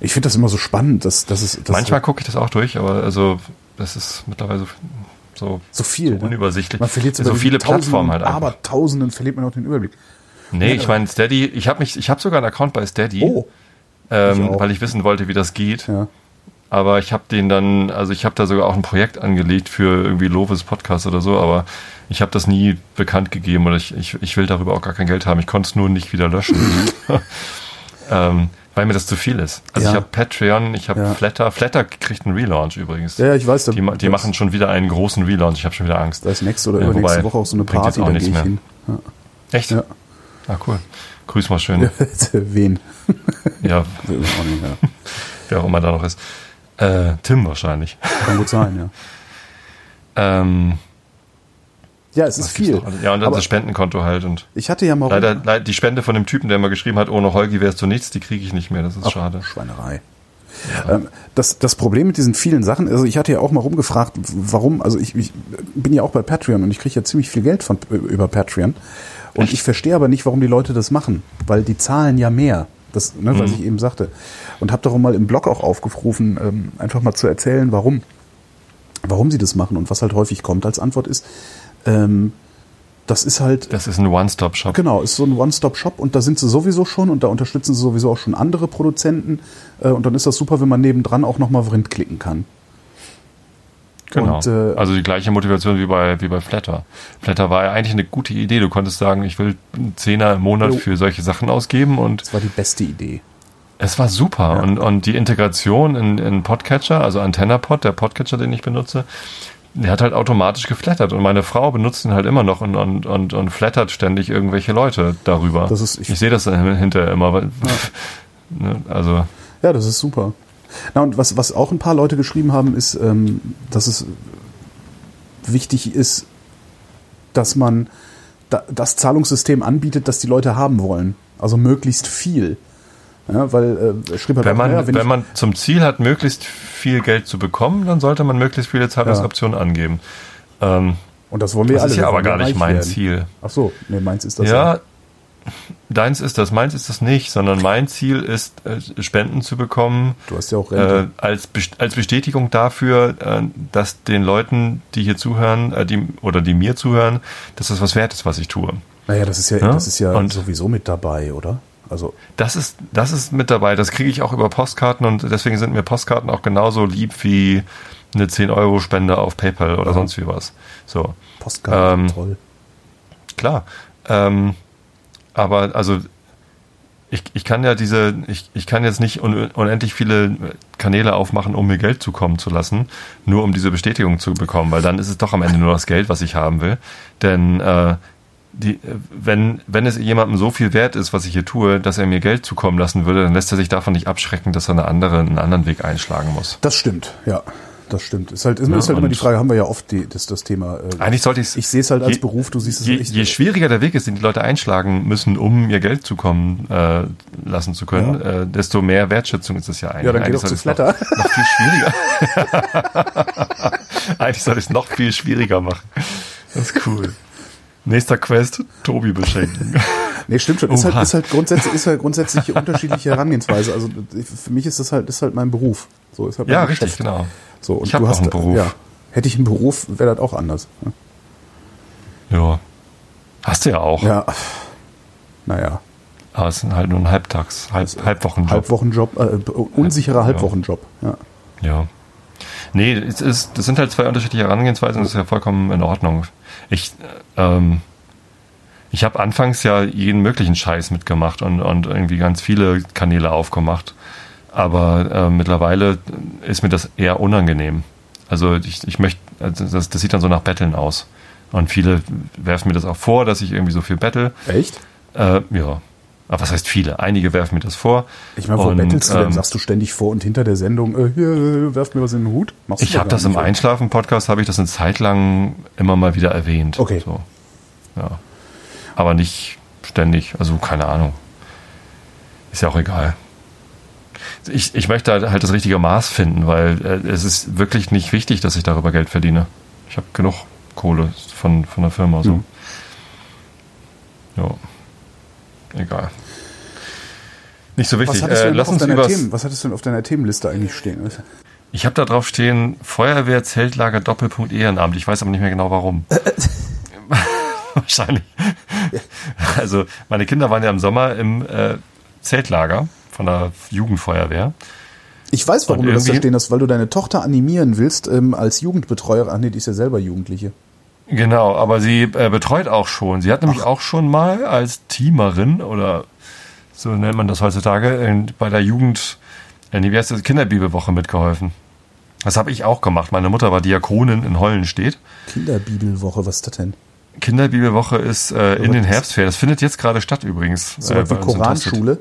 Ich finde das immer so spannend, dass, dass es dass
manchmal gucke ich das auch durch, aber also das ist mittlerweile so,
so viel. ne?
unübersichtlich.
Man verliert
so viele Plattformen halt einfach.
Aber Tausenden verliert man auch den Überblick.
Nee, ich meine Steady, ich habe mich, ich habe sogar einen Account bei Steady,
Oh,
ähm,
ich
weil ich wissen wollte, wie das geht.
ja.
Aber ich habe den dann, also ich habe da sogar auch ein Projekt angelegt für irgendwie Lovis Podcast oder so, aber ich habe das nie bekannt gegeben oder ich, ich, ich will darüber auch gar kein Geld haben. Ich konnte es nur nicht wieder löschen. ähm, weil mir das zu viel ist. Also
Ja.
ich habe Patreon, ich habe
Ja.
Flatter. Flatter kriegt einen Relaunch übrigens.
Ja, ja, ich weiß.
Die, die machen schon wieder einen großen Relaunch. Ich habe schon wieder Angst.
Da ist nächste oder
Ja,
übernächste Woche auch so eine Party, da gehe ich
mehr.
hin. Ja.
Echt?
Ja.
Ah, cool. Grüß mal schön.
Wen?
Ja,
ja.
wer auch immer da noch ist. Äh, Tim wahrscheinlich.
Kann gut sein, ja.
Ähm,
Ja, es ist viel.
noch alles? Ja, und dann das Spendenkonto halt. Und
ich hatte ja mal
leider, leider die Spende von dem Typen, der mal geschrieben hat, ohne Holgi wärst du nichts, die kriege ich nicht mehr. Das ist
Ach,
schade.
Schweinerei. Ähm, das, das Problem mit diesen vielen Sachen, also ich hatte ja auch mal rumgefragt, warum, also ich, ich bin ja auch bei Patreon und ich kriege ja ziemlich viel Geld von, über Patreon. Und ich verstehe aber nicht, warum die Leute das machen, weil die zahlen ja mehr. Das, ne, was
Mhm.
ich eben sagte. Und habe darum mal im Blog auch aufgerufen, ähm, einfach mal zu erzählen, warum. Warum sie das machen und was halt häufig kommt als Antwort ist, ähm, das ist halt
Das ist ein One-Stop-Shop.
Genau, ist so ein One-Stop-Shop und da sind sie sowieso schon und da unterstützen sie sowieso auch schon andere Produzenten äh, und dann ist das super, wenn man nebendran auch nochmal Vrind klicken kann.
Genau.
Und, äh,
also die gleiche Motivation wie bei, wie bei Flatter. Flatter war ja eigentlich eine gute Idee. Du konntest sagen, ich will einen Zehner im Monat für solche Sachen ausgeben und
Das war die beste Idee.
es war super.
Ja.
Und, und die Integration in, in Podcatcher, also AntennaPod, der Podcatcher, den ich benutze, der hat halt automatisch geflattert. Und meine Frau benutzt ihn halt immer noch und, und, und, und flattert ständig irgendwelche Leute darüber.
Das ist- ich-
ich, sehe das hinterher immer. Weil, ne, also
Ja, das ist super. Na und was, was auch ein paar Leute geschrieben haben, ist, ähm, dass es wichtig ist, dass man da, das Zahlungssystem anbietet, das die Leute haben wollen. Also möglichst viel. Ja, weil äh, schrieb halt
wenn
auch,
man,
naja,
wenn,
ich-
man zum Ziel hat, möglichst viel Geld zu bekommen, dann sollte man möglichst viele Zahlungsoptionen angeben. Ähm,
und das wollen wir
das
alle.
ist ja aber gar nicht mein
werden.
Ziel.
Ach so, nee, meins ist das
Ja, deins ist das, meins ist das nicht, sondern mein Ziel ist, äh, Spenden zu bekommen,
Du hast ja auch
äh,
Rente.
als, Best- als Bestätigung dafür, äh, dass den Leuten, die hier zuhören, äh, die, oder die mir zuhören, dass das was wert ist, was ich tue.
naja, das ist ja,
Ja,
das ist ja
und-
sowieso mit dabei, oder? Also,
Das ist, das ist mit dabei. Das kriege ich auch über Postkarten und deswegen sind mir Postkarten auch genauso lieb wie eine 10-Euro-Spende auf PayPal oder
Ja.
sonst wie was. So,
Postkarten,
Ähm,
toll.
klar. Ähm, aber also ich, ich kann ja diese, ich, ich kann jetzt nicht un, unendlich viele Kanäle aufmachen, um mir Geld zukommen zu lassen, nur um diese Bestätigung zu bekommen, weil dann ist es doch am Ende nur das Geld, was ich haben will. Denn äh, die, wenn, wenn es jemandem so viel wert ist, was ich hier tue, dass er mir Geld zukommen lassen würde, dann lässt er sich davon nicht abschrecken, dass er eine andere, einen anderen Weg einschlagen muss.
Das stimmt, ja. Das stimmt. Ist halt, ist,
Ja,
ist halt immer die Frage, haben wir ja oft die, das, das Thema. Äh,
Eigentlich sollte ich
ich sehe es halt als Beruf, du siehst es
je,
echt.
je schwieriger der Weg ist, den die Leute einschlagen müssen, um ihr Geld zukommen äh, lassen zu können, äh, desto mehr Wertschätzung ist es ja eigentlich.
ja, dann
eigentlich
doch zu Flatter.
Noch, noch viel schwieriger. eigentlich sollte ich es noch viel schwieriger machen. Das ist cool. Nächster Quest, Tobi beschenken.
Nee, stimmt schon. Ist halt, ist halt grundsätzlich, ist halt grundsätzlich unterschiedliche Herangehensweise. Also für mich ist das halt, ist halt mein Beruf. So ist halt mein
ja,
Geschäft.
richtig, genau.
So, und
Ich
du hast,
einen Beruf.
Ja, hätte ich einen Beruf, wäre das auch anders.
Ja. Hast du ja auch.
Ja, naja,
Aber es ist halt nur ein Halbtags, Halb, Halbwochenjob.
Halbwochenjob, äh, unsicherer Halbwochenjob. Ja.
Ja. Nee, es ist, das sind halt zwei unterschiedliche Herangehensweisen, das ist ja vollkommen in Ordnung. Ich, ähm, ich habe anfangs ja jeden möglichen Scheiß mitgemacht und, und irgendwie ganz viele Kanäle aufgemacht. Aber äh, mittlerweile ist mir das eher unangenehm. Also ich, ich möchte, also das, das sieht dann so nach Betteln aus. Und viele werfen mir das auch vor, dass ich irgendwie so viel bettel.
Echt?
Äh, ja. Aber was heißt viele? Einige werfen mir das vor.
Ich meine, wo
Und,
bettelst du denn?
ähm,
Sagst du ständig vor und hinter der Sendung, äh, hier, äh, werft mir was in den Hut? Machst
Ich habe das im? Einschlafen-Podcast, habe ich das eine Zeit lang immer mal wieder erwähnt.
Okay.
So. Ja. Aber nicht ständig, also keine Ahnung. Ist ja auch egal. Ich, ich möchte halt, halt das richtige Maß finden, weil äh, es ist wirklich nicht wichtig, dass ich darüber Geld verdiene. Ich habe genug Kohle von, von der Firma. So.
Mhm.
Ja. Egal. Nicht so wichtig.
Was hattest,
Äh, lass uns über
Themen, was hattest du denn auf deiner Themenliste eigentlich stehen?
Ich habe da drauf stehen, Feuerwehr, Zeltlager, Doppelpunkt Ehrenamt. Ich weiß aber nicht mehr genau warum. Wahrscheinlich. Also meine Kinder waren ja im Sommer im äh, Zeltlager von der Jugendfeuerwehr.
Ich weiß, warum du das da stehen hast, weil du deine Tochter animieren willst ähm, als Jugendbetreuer. Ach nee, die ist ja selber Jugendliche.
Genau, aber sie äh, betreut auch schon. Sie hat nämlich auch schon mal als Teamerin oder so nennt man das heutzutage in, bei der Jugend, äh, wie heißt das, Kinderbibelwoche mitgeholfen. Das habe ich auch gemacht. Meine Mutter war Diakonin in Hollenstedt.
Kinderbibelwoche, was ist das denn?
Kinderbibelwoche ist äh, in den Herbstferien. Das findet jetzt gerade statt übrigens.
So
äh,
wie. Koranschule.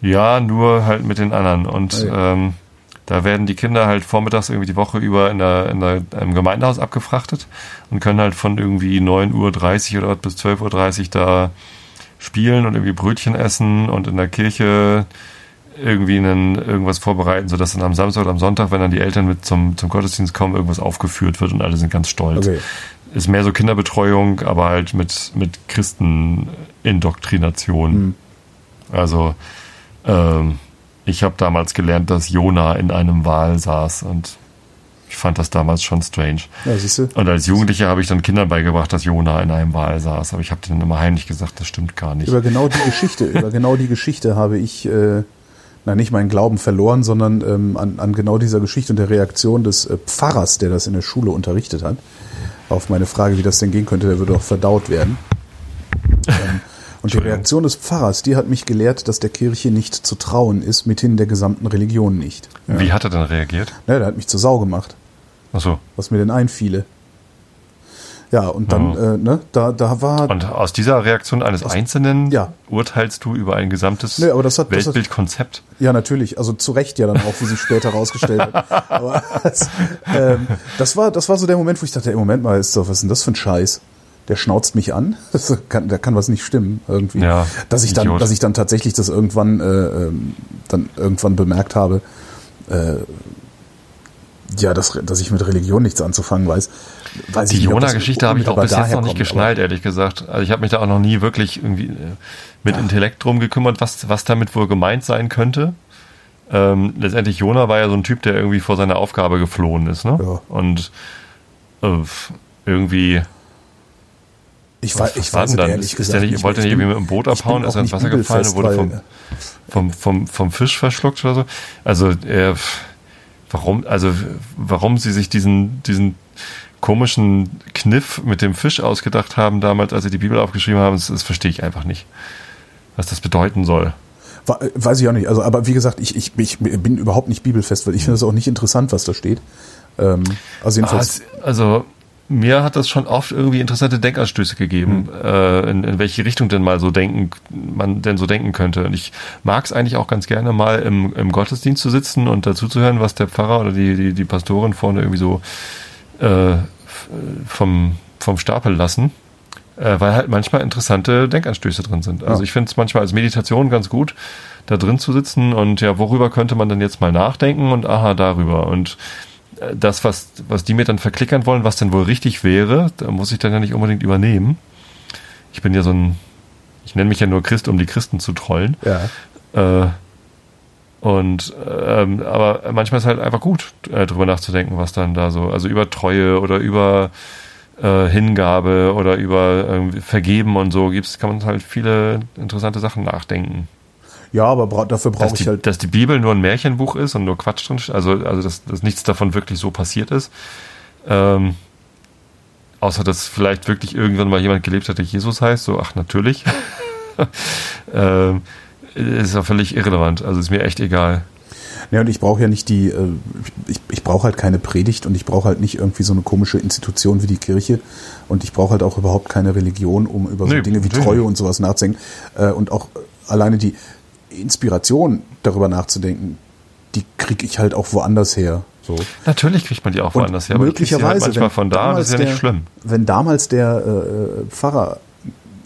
Ja, nur halt mit den anderen. Und
Ah, ja.
ähm, da werden die Kinder halt vormittags irgendwie die Woche über in der, in der, im Gemeindehaus abgefrachtet und können halt von irgendwie 9.30 Uhr oder was bis 12.30 Uhr da spielen und irgendwie Brötchen essen und in der Kirche irgendwie einen, irgendwas vorbereiten, sodass dann am Samstag oder am Sonntag, wenn dann die Eltern mit zum, zum Gottesdienst kommen, irgendwas aufgeführt wird und alle sind ganz stolz.
Okay.
Ist mehr so Kinderbetreuung, aber halt mit, mit Christenindoktrination.
Hm.
Also, ähm, ich habe damals gelernt, dass Jona in einem Wal saß und ich fand das damals schon strange.
Ja, siehst du?
Und als Jugendlicher habe ich dann Kindern beigebracht, dass Jona in einem Wal saß, aber ich habe denen immer heimlich gesagt, das stimmt gar nicht.
Über genau die Geschichte, über genau die Geschichte habe ich, äh, na nicht meinen Glauben verloren, sondern ähm, an, an genau dieser Geschichte und der Reaktion des äh, Pfarrers, der das in der Schule unterrichtet hat, auf meine Frage, wie das denn gehen könnte, der würde auch verdaut werden. Ähm, und die. Reaktion des Pfarrers, die hat mich gelehrt, dass der Kirche nicht zu trauen ist, mithin der gesamten Religion nicht. Ja.
Wie hat er dann reagiert?
Ja, der hat mich zur Sau gemacht,
Achso.
was mir denn einfiele. Ja, und dann,
Ja.
äh, ne, da, da war
Und aus dieser Reaktion eines Einzelnen
ja.
urteilst du über ein gesamtes
Nee,
Weltbildkonzept?
Ja, natürlich. Also zu Recht ja dann auch, wie sich später rausgestellt hat. Aber das, ähm, das, war, das war so der Moment, wo ich dachte, ey, Moment mal, ist doch, was ist denn das für ein Scheiß? Der schnauzt mich an. Das kann, da kann was nicht stimmen irgendwie.
Ja,
dass ich dann, dass ich dann tatsächlich das irgendwann, äh, ähm, dann irgendwann bemerkt habe, äh, ja, dass, dass ich mit Religion nichts anzufangen weiß. weiß
Die
nicht,
Jona-Geschichte habe ich auch bis jetzt noch nicht geschnallt, ehrlich gesagt. Also ich habe mich da auch noch nie wirklich irgendwie äh, mit Intellekt drum gekümmert, was, was damit wohl gemeint sein könnte. Ähm, letztendlich Jona war ja so ein Typ, der irgendwie vor seiner Aufgabe geflohen ist, ne?
Ja.
Und äh, irgendwie
Ich, weiß,
was
ich
war
weiß
dann?
ehrlich
Ist
gesagt
der nicht, wollte
Ich
nicht
bin-
irgendwie mit dem Boot abhauen, ist er ins
nicht
Wasser gefallen und wurde vom, vom, vom, vom Fisch verschluckt oder so. Also äh, warum, also warum sie sich diesen, diesen komischen Kniff mit dem Fisch ausgedacht haben damals, als sie die Bibel aufgeschrieben haben, das, das verstehe ich einfach nicht. Was das bedeuten soll.
Weiß ich auch nicht. Also, aber wie gesagt, ich, ich, ich bin überhaupt nicht bibelfest, weil ich finde es auch nicht interessant, was da steht. Ähm, also
Ah,
jedenfalls,
es- also mir hat das schon oft irgendwie interessante Denkanstöße gegeben, äh, in, in welche Richtung denn mal so denken, man denn so denken könnte. Und ich mag es eigentlich auch ganz gerne mal im, im Gottesdienst zu sitzen und dazu zu hören, was der Pfarrer oder die, die, die Pastorin vorne irgendwie so äh, vom, vom Stapel lassen. Äh, weil halt manchmal interessante Denkanstöße drin sind. Also
Ja.
ich finde es manchmal als Meditation ganz gut, da drin zu sitzen und ja, worüber könnte man denn jetzt mal nachdenken und aha, darüber. Und das, was, was die mir dann verklickern wollen, was denn wohl richtig wäre, da muss ich dann ja nicht unbedingt übernehmen. Ich bin ja so ein, ich nenne mich ja nur Christ, um die Christen zu trollen.
ja.
Äh, und ähm, aber manchmal ist halt einfach gut, äh, drüber nachzudenken, was dann da so, also über Treue oder über äh, Hingabe oder über ähm, Vergeben und so gibt's, kann man halt viele interessante Sachen nachdenken.
Ja, aber bra dafür brauche ich halt.
dass die Bibel nur ein Märchenbuch ist und nur Quatsch drin steht, also, also dass, dass nichts davon wirklich so passiert ist. Ähm, außer dass vielleicht wirklich irgendwann mal jemand gelebt hat, der Jesus heißt, so, ach natürlich. ähm, ist ja völlig irrelevant, also ist mir echt egal.
Ja, und ich brauche ja nicht die, äh, ich, ich brauche halt keine Predigt und ich brauche halt nicht irgendwie so eine komische Institution wie die Kirche und ich brauche halt auch überhaupt keine Religion, um über so
Nee,
Dinge wie Treue und sowas nachzudenken. Äh, Und auch alleine die Inspiration darüber nachzudenken, die kriege ich halt auch woanders her. So.
Natürlich kriegt man die auch
Und
woanders her, krieg sie
möglicherweise,
halt manchmal
wenn
von da und das ist ja
damals
nicht
der-
schlimm.
Wenn damals der äh, Pfarrer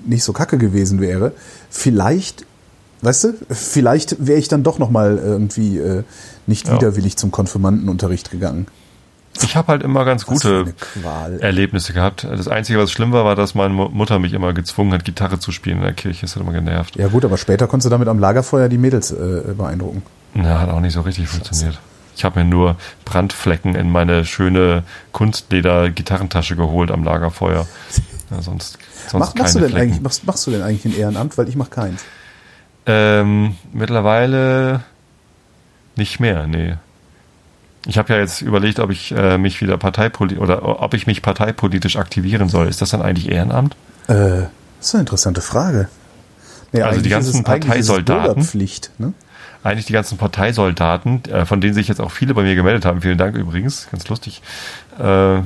nicht so kacke gewesen wäre, vielleicht, weißt du, vielleicht wäre ich dann doch noch mal irgendwie äh, nicht
Ja.
widerwillig zum Konfirmandenunterricht gegangen.
Ich habe halt immer ganz
Was
gute. Erlebnisse gehabt. Das Einzige, was schlimm war, war, dass meine Mu- Mutter mich immer gezwungen hat, Gitarre zu spielen in der Kirche. Das hat immer genervt.
Ja gut, aber später konntest du damit am Lagerfeuer die Mädels äh, beeindrucken.
Na, hat auch nicht so richtig funktioniert. Ich habe mir nur Brandflecken in meine schöne Kunstleder-Gitarrentasche geholt am Lagerfeuer. Ja, sonst sonst
Mach, machst, du denn
Flecken.
eigentlich, machst, machst du denn eigentlich ein Ehrenamt? Weil ich mach keins.
Ähm, mittlerweile nicht mehr, nee. Ich habe ja jetzt überlegt, ob ich äh, mich wieder parteipolitisch oder ob ich mich parteipolitisch aktivieren soll. Ist das dann eigentlich Ehrenamt?
Äh, das ist eine interessante Frage. Nee,
Also die ganzen
es-
Parteisoldaten?
Bürgerpflicht, ne?
Eigentlich die ganzen Parteisoldaten, äh, von denen sich jetzt auch viele bei mir gemeldet haben. Vielen Dank übrigens, ganz lustig. Äh,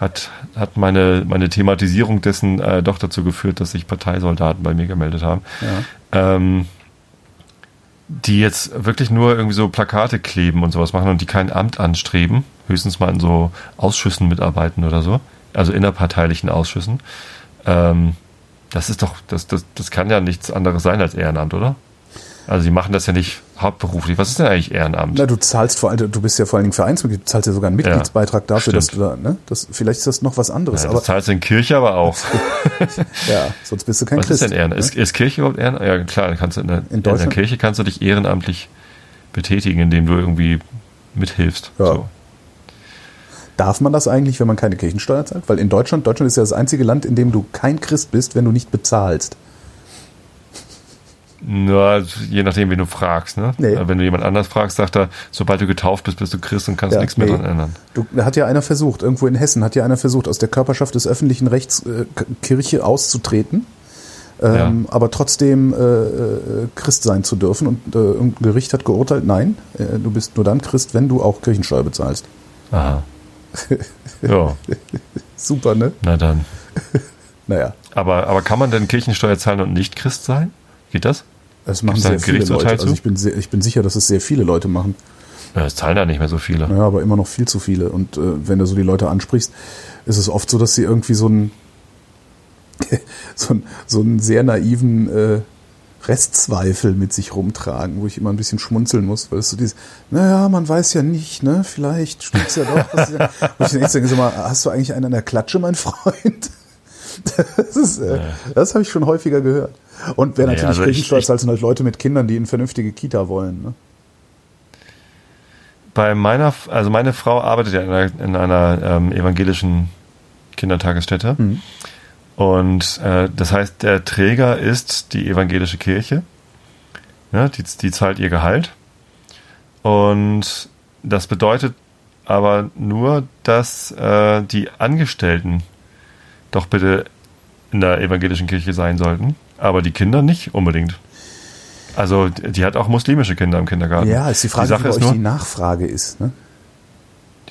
hat, hat meine, meine Thematisierung dessen äh, doch dazu geführt, dass sich Parteisoldaten bei mir gemeldet haben.
Ja.
Ähm, die jetzt wirklich nur irgendwie so Plakate kleben und sowas machen und die kein Amt anstreben, höchstens mal in so Ausschüssen mitarbeiten oder so, also innerparteilichen Ausschüssen. Ähm, das ist doch, das, das, das kann ja nichts anderes sein als Ehrenamt, oder? Also sie machen das ja nicht hauptberuflich. Was ist denn eigentlich Ehrenamt?
Na, du zahlst vor allem, du bist ja vor allen Dingen Vereinsmitglied, du zahlst ja sogar einen Mitgliedsbeitrag dafür,
stimmt.
dass du da, ne? Das, vielleicht ist das noch was anderes,
ja,
aber
das zahlst du in Kirche aber auch.
ja, sonst bist du kein
Was
Christ.
ist denn Ehrenamt?
ne?
Ist, ist Kirche überhaupt Ehrenamt? Ja, klar, dann kannst du in der, in der
Deutschland?
Kirche kannst du dich ehrenamtlich betätigen, indem du irgendwie mithilfst.
Ja.
So.
Darf man das eigentlich, wenn man keine Kirchensteuer zahlt? Weil in Deutschland, Deutschland ist ja das einzige Land, in dem du kein Christ bist, wenn du nicht bezahlst.
Na, je nachdem, wen du fragst. Ne?
Nee.
Wenn du jemand anders fragst, sagt er, sobald du getauft bist, bist du Christ und kannst
Ja,
nichts mehr
nee.
dran ändern.
Du, da hat ja einer versucht, irgendwo in Hessen hat ja einer versucht, aus der Körperschaft des öffentlichen Rechts äh, Kirche auszutreten, ähm, aber trotzdem äh, äh, Christ sein zu dürfen. Und äh, ein Gericht hat geurteilt, nein, äh, du bist nur dann Christ, wenn du auch Kirchensteuer bezahlst.
Aha. ja,
Super, ne?
na dann.
Naja,
Aber, aber kann man denn Kirchensteuer zahlen und nicht Christ sein? Geht das?
Das machen
Gibt's da
sehr viele Leute. Also ich bin, sehr, ich bin sicher, dass es sehr viele Leute machen.
Ja, das zahlen ja nicht mehr so viele.
Ja, aber immer noch viel zu viele. Und äh, wenn du so die Leute ansprichst, ist es oft so, dass sie irgendwie so einen, so einen, so einen sehr naiven äh, Restzweifel mit sich rumtragen, wo ich immer ein bisschen schmunzeln muss, weil es so dieses, naja, man weiß ja nicht, ne, vielleicht stimmt's ja doch. Ist ja, wo ich dann echt denke, sag mal, hast du eigentlich einen an der Klatsche, mein Freund? Das ist, äh, das habe ich schon häufiger gehört. Und wer natürlich
also ich- ich-
zahlt, sind halt Leute mit Kindern, die in vernünftige Kita wollen. Ne?
Bei meiner, also meine Frau arbeitet ja in einer, in einer ähm, evangelischen Kindertagesstätte.
Mhm.
Und äh, das heißt, der Träger ist die evangelische Kirche. Ja, die, die zahlt ihr Gehalt. Und das bedeutet aber nur, dass äh, die Angestellten doch bitte in der evangelischen Kirche sein sollten, aber die Kinder nicht unbedingt. Also die hat auch muslimische Kinder im Kindergarten.
Ja, ist die Frage,
Sache
wie
ist nur,
die Nachfrage ist. Ne?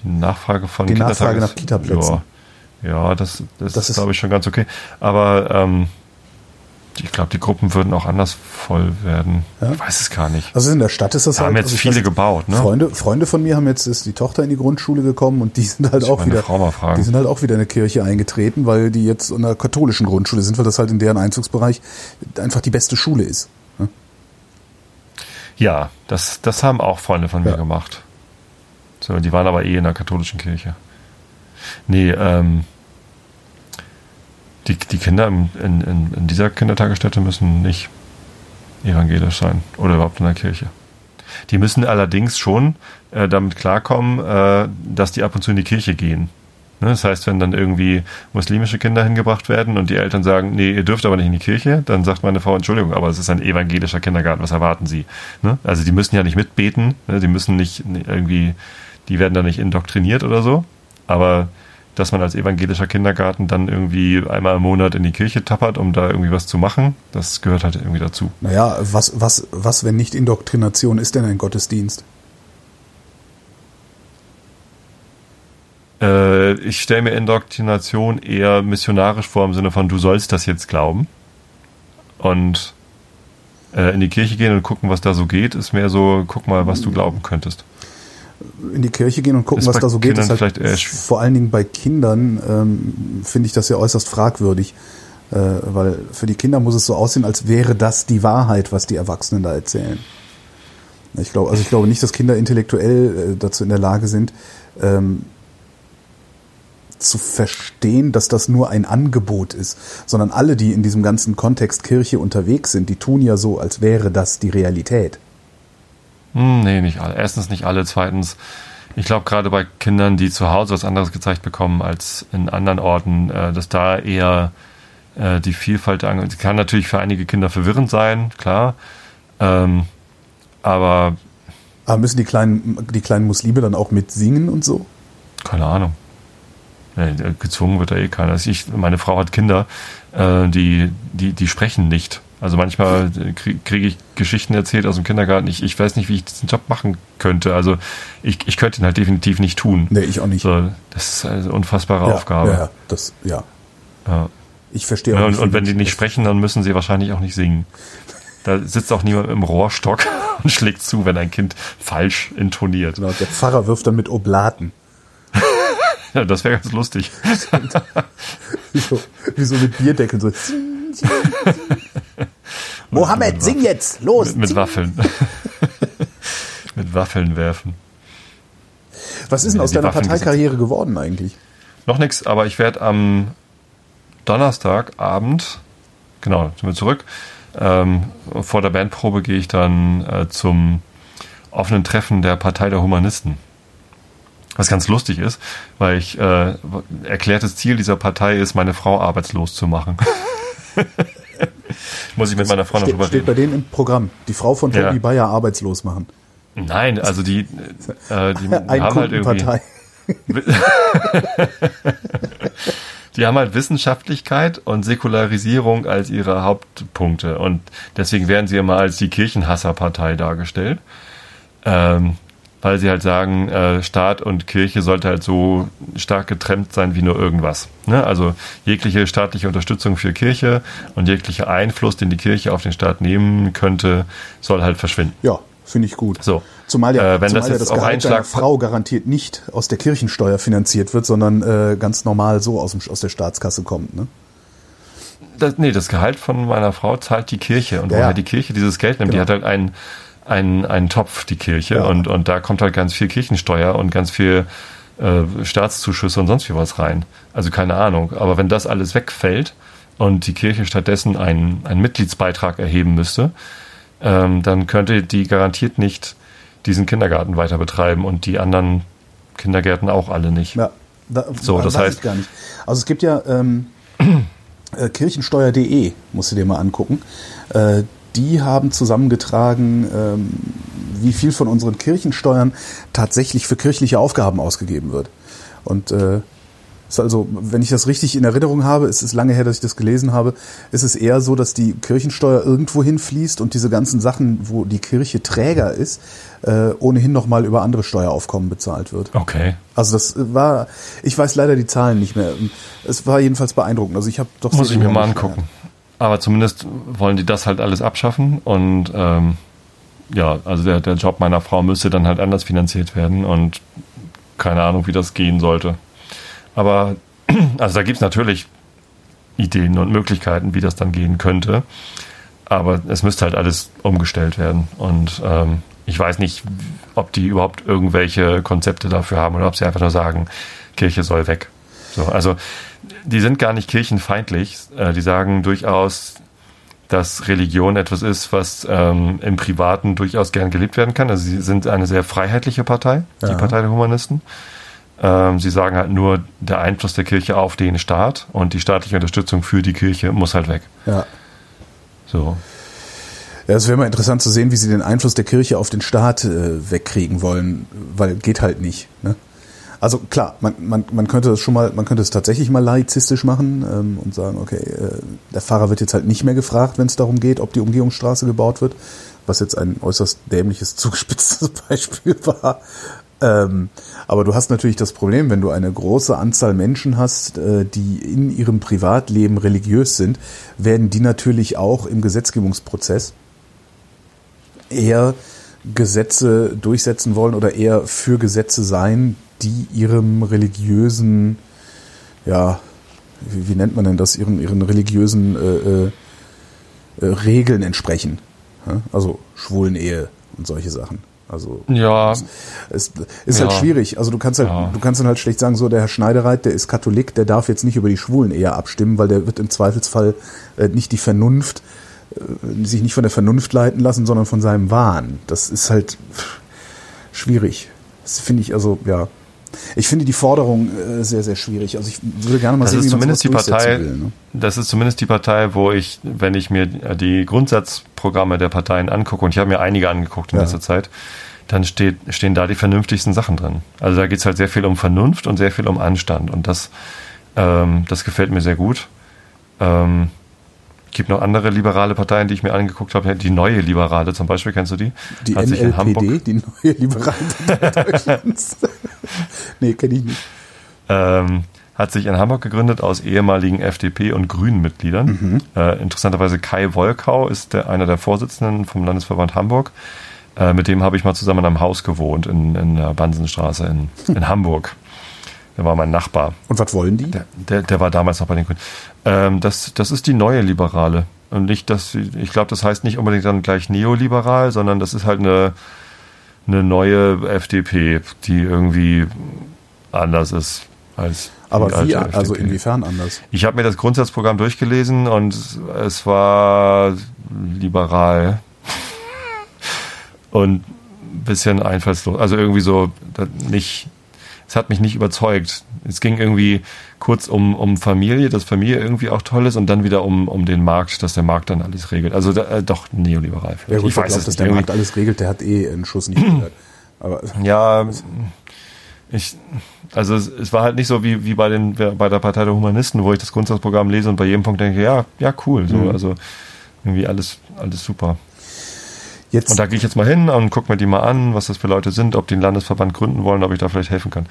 die Nachfrage von
Die Nachfrage nach Kitaplätzen.
Ja, ja das, das,
Das
ist,
ist-
glaube ich, schon ganz okay. Aber ähm, ich glaube, die Gruppen würden auch anders voll werden.
Ja?
Ich weiß es gar nicht.
Also in der Stadt ist das
Da haben
halt.
jetzt
also
viele
weiß-
gebaut, ne?
Freunde, Freunde von mir haben jetzt ist die Tochter in die Grundschule gekommen und die sind halt auch wieder. Die sind halt auch wieder in eine Kirche eingetreten, weil die jetzt in einer katholischen Grundschule sind, weil das halt in deren Einzugsbereich einfach die beste Schule ist. ne?
Ja, das, das haben auch Freunde von mir
Ja.
gemacht. So, die waren aber eh in der katholischen Kirche. Nee, ähm, die, die Kinder in, in, in dieser Kindertagesstätte müssen nicht evangelisch sein oder überhaupt in der Kirche. Die müssen allerdings schon äh, damit klarkommen, äh, dass die ab und zu in die Kirche gehen. Ne? Das heißt, wenn dann irgendwie muslimische Kinder hingebracht werden und die Eltern sagen, nee, ihr dürft aber nicht in die Kirche, dann sagt meine Frau, Entschuldigung, aber es ist ein evangelischer Kindergarten, was erwarten Sie? Ne? Also die müssen ja nicht mitbeten, ne? die müssen nicht irgendwie, die werden da nicht indoktriniert oder so, aber dass man als evangelischer Kindergarten dann irgendwie einmal im Monat in die Kirche tappert, um da irgendwie was zu machen, das gehört halt irgendwie dazu.
Naja, was, was, was, wenn nicht Indoktrination ist denn ein Gottesdienst?
Äh, ich stelle mir Indoktrination eher missionarisch vor im Sinne von, du sollst das jetzt glauben. Und äh, in die Kirche gehen und gucken, was da so geht, ist mehr so, guck mal, was du glauben könntest.
In die Kirche gehen und gucken,
Ist
was da so geht,
Kindern
ist halt vor allen Dingen bei Kindern ähm, finde ich das ja äußerst fragwürdig, äh, weil für die Kinder muss es so aussehen, als wäre das die Wahrheit, was die Erwachsenen da erzählen. Ich glaube, also ich glaube nicht, dass Kinder intellektuell äh, dazu in der Lage sind, ähm, zu verstehen, dass das nur ein Angebot ist, sondern alle, die in diesem ganzen Kontext Kirche unterwegs sind, die tun ja so, als wäre das die Realität.
Hm, nee, nicht alle. Erstens nicht alle. Zweitens, ich glaube gerade bei Kindern, die zu Hause was anderes gezeigt bekommen als in anderen Orten, äh, dass da eher äh, die Vielfalt ange die kann natürlich für einige Kinder verwirrend sein, klar. Ähm, aber
Aber müssen die kleinen, die kleinen Muslime dann auch mitsingen und so?
keine Ahnung. Nee, gezwungen wird da eh keiner. Also ich, meine Frau hat Kinder, äh, die, die, die sprechen nicht. Also manchmal kriege krieg ich Geschichten erzählt aus dem Kindergarten. Ich, ich weiß nicht, wie ich diesen Job machen könnte. Also ich, ich könnte ihn halt definitiv nicht tun.
Nee, ich auch nicht.
So, das ist eine unfassbare
ja,
Aufgabe.
Ja, das, ja.
Ja.
Ich verstehe auch
Und,
nicht.
und wenn die nicht sprechen, dann müssen sie wahrscheinlich auch nicht singen. Da sitzt auch niemand im Rohrstock und schlägt zu, wenn ein Kind falsch intoniert.
Genau, der Pfarrer wirft dann mit Oblaten.
Ja, das wäre ganz lustig.
Wie so, wie so mit Bierdeckeln. So. Mohammed, sing jetzt! Los!
Mit, mit
sing.
Waffeln. mit Waffeln werfen.
Was ist denn aus deiner
Waffen
Parteikarriere geworden eigentlich?
Noch nichts, aber ich werde am Donnerstagabend, genau, sind wir zurück, ähm, vor der Bandprobe gehe ich dann äh, zum offenen Treffen der Partei der Humanisten. Was ganz lustig ist, weil ich äh, erklärtes Ziel dieser Partei ist, meine Frau arbeitslos zu machen. Muss ich mit meiner Frau noch drüber
steht bei
reden.
denen im Programm. Die Frau von Tobi
Ja.
Bayer arbeitslos machen.
Nein, also die, äh, die haben halt irgendwie. Die haben halt Wissenschaftlichkeit und Säkularisierung als ihre Hauptpunkte. Und deswegen werden sie immer als die Kirchenhasserpartei dargestellt. Ähm, weil sie halt sagen, äh, Staat und Kirche sollte halt so stark getrennt sein wie nur irgendwas. Ne? Also jegliche staatliche Unterstützung für Kirche und jeglicher Einfluss, den die Kirche auf den Staat nehmen könnte, soll halt verschwinden.
Ja, finde ich gut.
So.
Zumal ja,
Äh, wenn
zumal
das
ja das
auf
Gehalt
einen
deiner Frau garantiert nicht aus der Kirchensteuer finanziert wird, sondern äh, ganz normal so aus, dem, aus der Staatskasse kommt. Ne?
Das, nee, das Gehalt von meiner Frau zahlt die Kirche. Und
Ja,
woher die Kirche dieses Geld nimmt, die
Genau.
hat halt einen, einen, einen Topf, die Kirche.
Ja.
Und, und da kommt halt ganz viel Kirchensteuer und ganz viel äh, Staatszuschüsse und sonst wie was rein. Also keine Ahnung. Aber wenn das alles wegfällt und die Kirche stattdessen einen, einen Mitgliedsbeitrag erheben müsste, ähm, dann könnte die garantiert nicht diesen Kindergarten weiter betreiben und die anderen Kindergärten auch alle nicht.
Ja, da,
So, das
weiß
heißt-
ich gar nicht. Also es gibt ja ähm, äh, kirchensteuer.de, musst du dir mal angucken. Äh, die haben zusammengetragen, ähm, wie viel von unseren Kirchensteuern tatsächlich für kirchliche Aufgaben ausgegeben wird. Und äh, ist also, wenn ich das richtig in Erinnerung habe, es ist lange her, dass ich das gelesen habe, ist es eher so, dass die Kirchensteuer irgendwo hinfließt und diese ganzen Sachen, wo die Kirche Träger ist, äh, ohnehin nochmal über andere Steueraufkommen bezahlt wird.
Okay.
Also das war, ich weiß leider die Zahlen nicht mehr. Es war jedenfalls beeindruckend. Also ich habe doch
Muss ich mir mal
angeschaut.
angucken. Aber zumindest wollen die das halt alles abschaffen und ähm, ja, also der, der Job meiner Frau müsste dann halt anders finanziert werden und keine Ahnung, wie das gehen sollte. Aber also da gibt's natürlich Ideen und Möglichkeiten, wie das dann gehen könnte. Aber es müsste halt alles umgestellt werden. Und ähm, ich weiß nicht, ob die überhaupt irgendwelche Konzepte dafür haben oder ob sie einfach nur sagen, Kirche soll weg. So, also die sind gar nicht kirchenfeindlich. Äh, die sagen durchaus, dass Religion etwas ist, was ähm, im Privaten durchaus gern gelebt werden kann. Also sie sind eine sehr freiheitliche Partei, die
Ja.
Partei der Humanisten. Ähm, sie sagen halt nur, der Einfluss der Kirche auf den Staat und die staatliche Unterstützung für die Kirche muss halt weg.
Ja.
So.
Ja, es wäre mal interessant zu sehen, wie sie den Einfluss der Kirche auf den Staat äh, wegkriegen wollen, weil geht halt nicht. Ne? Also klar, man, man, man könnte es schon mal, man könnte es tatsächlich mal laizistisch machen ähm, und sagen, okay, äh, der Pfarrer wird jetzt halt nicht mehr gefragt, wenn es darum geht, ob die Umgehungsstraße gebaut wird, was jetzt ein äußerst dämliches, zugespitztes Beispiel war. Ähm, aber du hast natürlich das Problem, wenn du eine große Anzahl Menschen hast, äh, die in ihrem Privatleben religiös sind, werden die natürlich auch im Gesetzgebungsprozess eher Gesetze durchsetzen wollen oder eher für Gesetze sein, die ihrem religiösen, ja, wie, wie nennt man denn das, ihren, ihren religiösen äh, äh, äh, Regeln entsprechen. Also Schwulenehe und solche Sachen. Also
Ja,
es ist halt
Ja.
schwierig. Also du kannst halt,
Ja.
du kannst dann halt schlecht sagen, so der Herr Schneidereit, der ist Katholik, der darf jetzt nicht über die Schwulenehe abstimmen, weil der wird im Zweifelsfall äh, nicht die Vernunft, äh, sich nicht von der Vernunft leiten lassen, sondern von seinem Wahn. Das ist halt pff, schwierig. Das finde ich also, ja. Ich finde die Forderung äh, sehr, sehr schwierig. Also ich würde gerne mal
das
sehen,
ist
wie man
zumindest die
sowas
Partei,
will. Ne?
das ist zumindest die Partei, wo ich, wenn ich mir die Grundsatzprogramme der Parteien angucke, und ich habe mir einige angeguckt in
Ja.
letzter Zeit, dann steht, stehen da die vernünftigsten Sachen drin. Also da geht es halt sehr viel um Vernunft und sehr viel um Anstand. Und das, ähm, das gefällt mir sehr gut. Ähm, gibt noch andere liberale Parteien, die ich mir angeguckt habe. Die neue Liberale zum Beispiel, kennst du die?
Die
Hat sich in
NLPD, die neue liberale Partei Deutschlands. nee, kenne ich nicht.
ähm, hat sich in Hamburg gegründet aus ehemaligen FDP- und Grünen-Mitgliedern.
Mhm.
Äh, interessanterweise Kai Wolkau ist der, einer der Vorsitzenden vom Landesverband Hamburg. Äh, mit dem habe ich mal zusammen in einem Haus gewohnt in, in der Bansenstraße in, in Hamburg. Der war mein Nachbar.
Und was wollen die?
Der, der, der war damals noch bei den Grünen. Ähm, das, das ist die neue Liberale. Und nicht, dass ich glaube, das heißt nicht unbedingt dann gleich neoliberal, sondern das ist halt eine, eine neue FDP, die irgendwie anders ist als
Aber
die
wie, also inwiefern anders?
Ich habe mir das Grundsatzprogramm durchgelesen und es war liberal und ein bisschen einfallslos. Also irgendwie so nicht. Es hat mich nicht überzeugt. Es ging irgendwie kurz um, um Familie, dass Familie irgendwie auch toll ist und dann wieder um, um den Markt, dass der Markt dann alles regelt. Also da, äh, doch neoliberal.
Ja, gut,
ich weiß
dass
nicht.
der Markt alles regelt, der hat eh einen Schuss nicht gehört. Aber
Ja, ich, also es, es war halt nicht so wie, wie bei, den, bei der Partei der Humanisten, wo ich das Grundsatzprogramm lese und bei jedem Punkt denke, ja, ja, cool. So,
Mhm.
Also irgendwie alles, alles super.
Jetzt,
Und da gehe ich jetzt mal hin und gucke mir die mal an, was das für Leute sind, ob die einen Landesverband gründen wollen, ob ich da vielleicht helfen kann.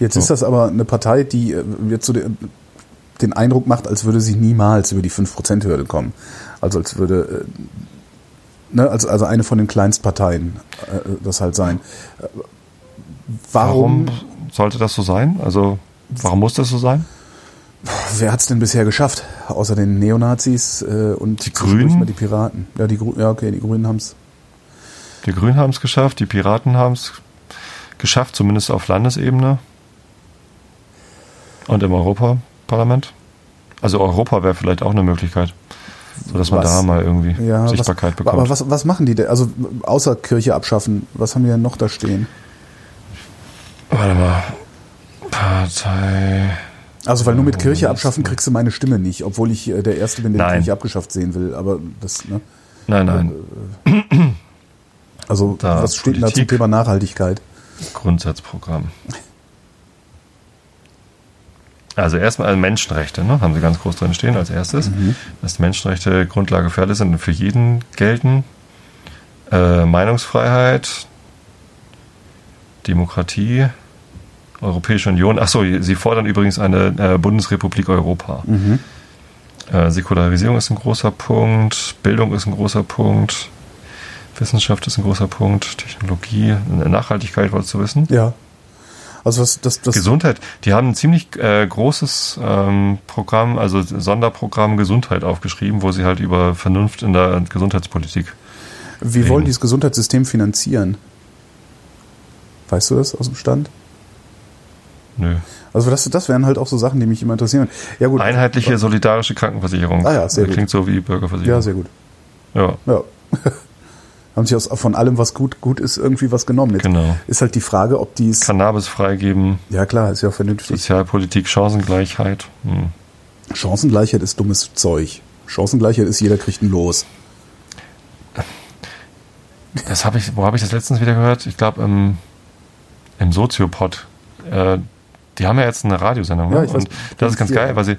jetzt ist das aber eine Partei, die äh, jetzt so den, Eindruck macht, als würde sie niemals über die 5%-Hürde kommen. Also als würde, äh, ne, also, also eine von den Kleinstparteien äh, das halt sein. Äh, Warum,
Warum sollte das so sein? Also, warum muss das so sein?
wer hat es denn bisher geschafft? Außer den Neonazis äh, und
Die Grünen?
die Piraten. Ja, die, ja okay, die Grünen haben es.
Die Grünen haben es geschafft, die Piraten haben es geschafft, zumindest auf Landesebene und im Europaparlament. Also Europa wäre vielleicht auch eine Möglichkeit, sodass man
Was?
da mal irgendwie
Ja,
Sichtbarkeit
was,
bekommt.
Aber was, was machen die denn? Also außer Kirche abschaffen, was haben die denn noch da stehen?
Warte mal. Partei.
Also weil nur mit Kirche abschaffen kriegst du meine Stimme nicht, obwohl ich äh, der Erste bin, der die. Kirche abgeschafft sehen will. Aber das, ne?
Nein, nein.
Also
Da,
was steht denn da zum
Politik.
Thema Nachhaltigkeit?
Grundsatzprogramm. Also erstmal also Menschenrechte, ne? haben sie ganz groß drin stehen als erstes, dass die Menschenrechte Grundlage für alle sind und für jeden gelten. Äh, Meinungsfreiheit, Demokratie, Europäische Union. Achso, sie fordern übrigens eine äh, Bundesrepublik Europa. Äh, Säkularisierung ist ein großer Punkt, Bildung ist ein großer Punkt, Wissenschaft ist ein großer Punkt, Technologie, Nachhaltigkeit wolltest du wissen?
Ja. Also was das, das
Gesundheit. Die haben ein ziemlich äh, großes ähm, Programm, also Sonderprogramm Gesundheit aufgeschrieben, wo sie halt über Vernunft in der Gesundheitspolitik.
wie wollen
reden.
die das Gesundheitssystem finanzieren? Weißt du das aus dem Stand?
Nö.
Also das, das wären halt auch so Sachen, die mich immer interessieren. Ja gut.
Einheitliche solidarische Krankenversicherung.
Ah ja, sehr
Das Klingt so wie Bürgerversicherung.
Ja, sehr gut.
Ja,
Ja. Haben sich aus, von allem, was gut, gut ist, irgendwie was genommen. Jetzt
Genau.
ist halt die Frage, ob die es.
Cannabis freigeben,
Ja klar, ist ja vernünftig.
Sozialpolitik, Chancengleichheit. Hm.
Chancengleichheit ist dummes Zeug. Chancengleichheit ist, jeder kriegt ein Los.
Das habe ich, wo habe ich das letztens wieder gehört? Ich glaube im, im Soziopod. Äh, die haben ja jetzt eine Radiosendung.
Ja,
ne?
ich weiß.
Und das ist ganz
Ja.
geil, weil sie,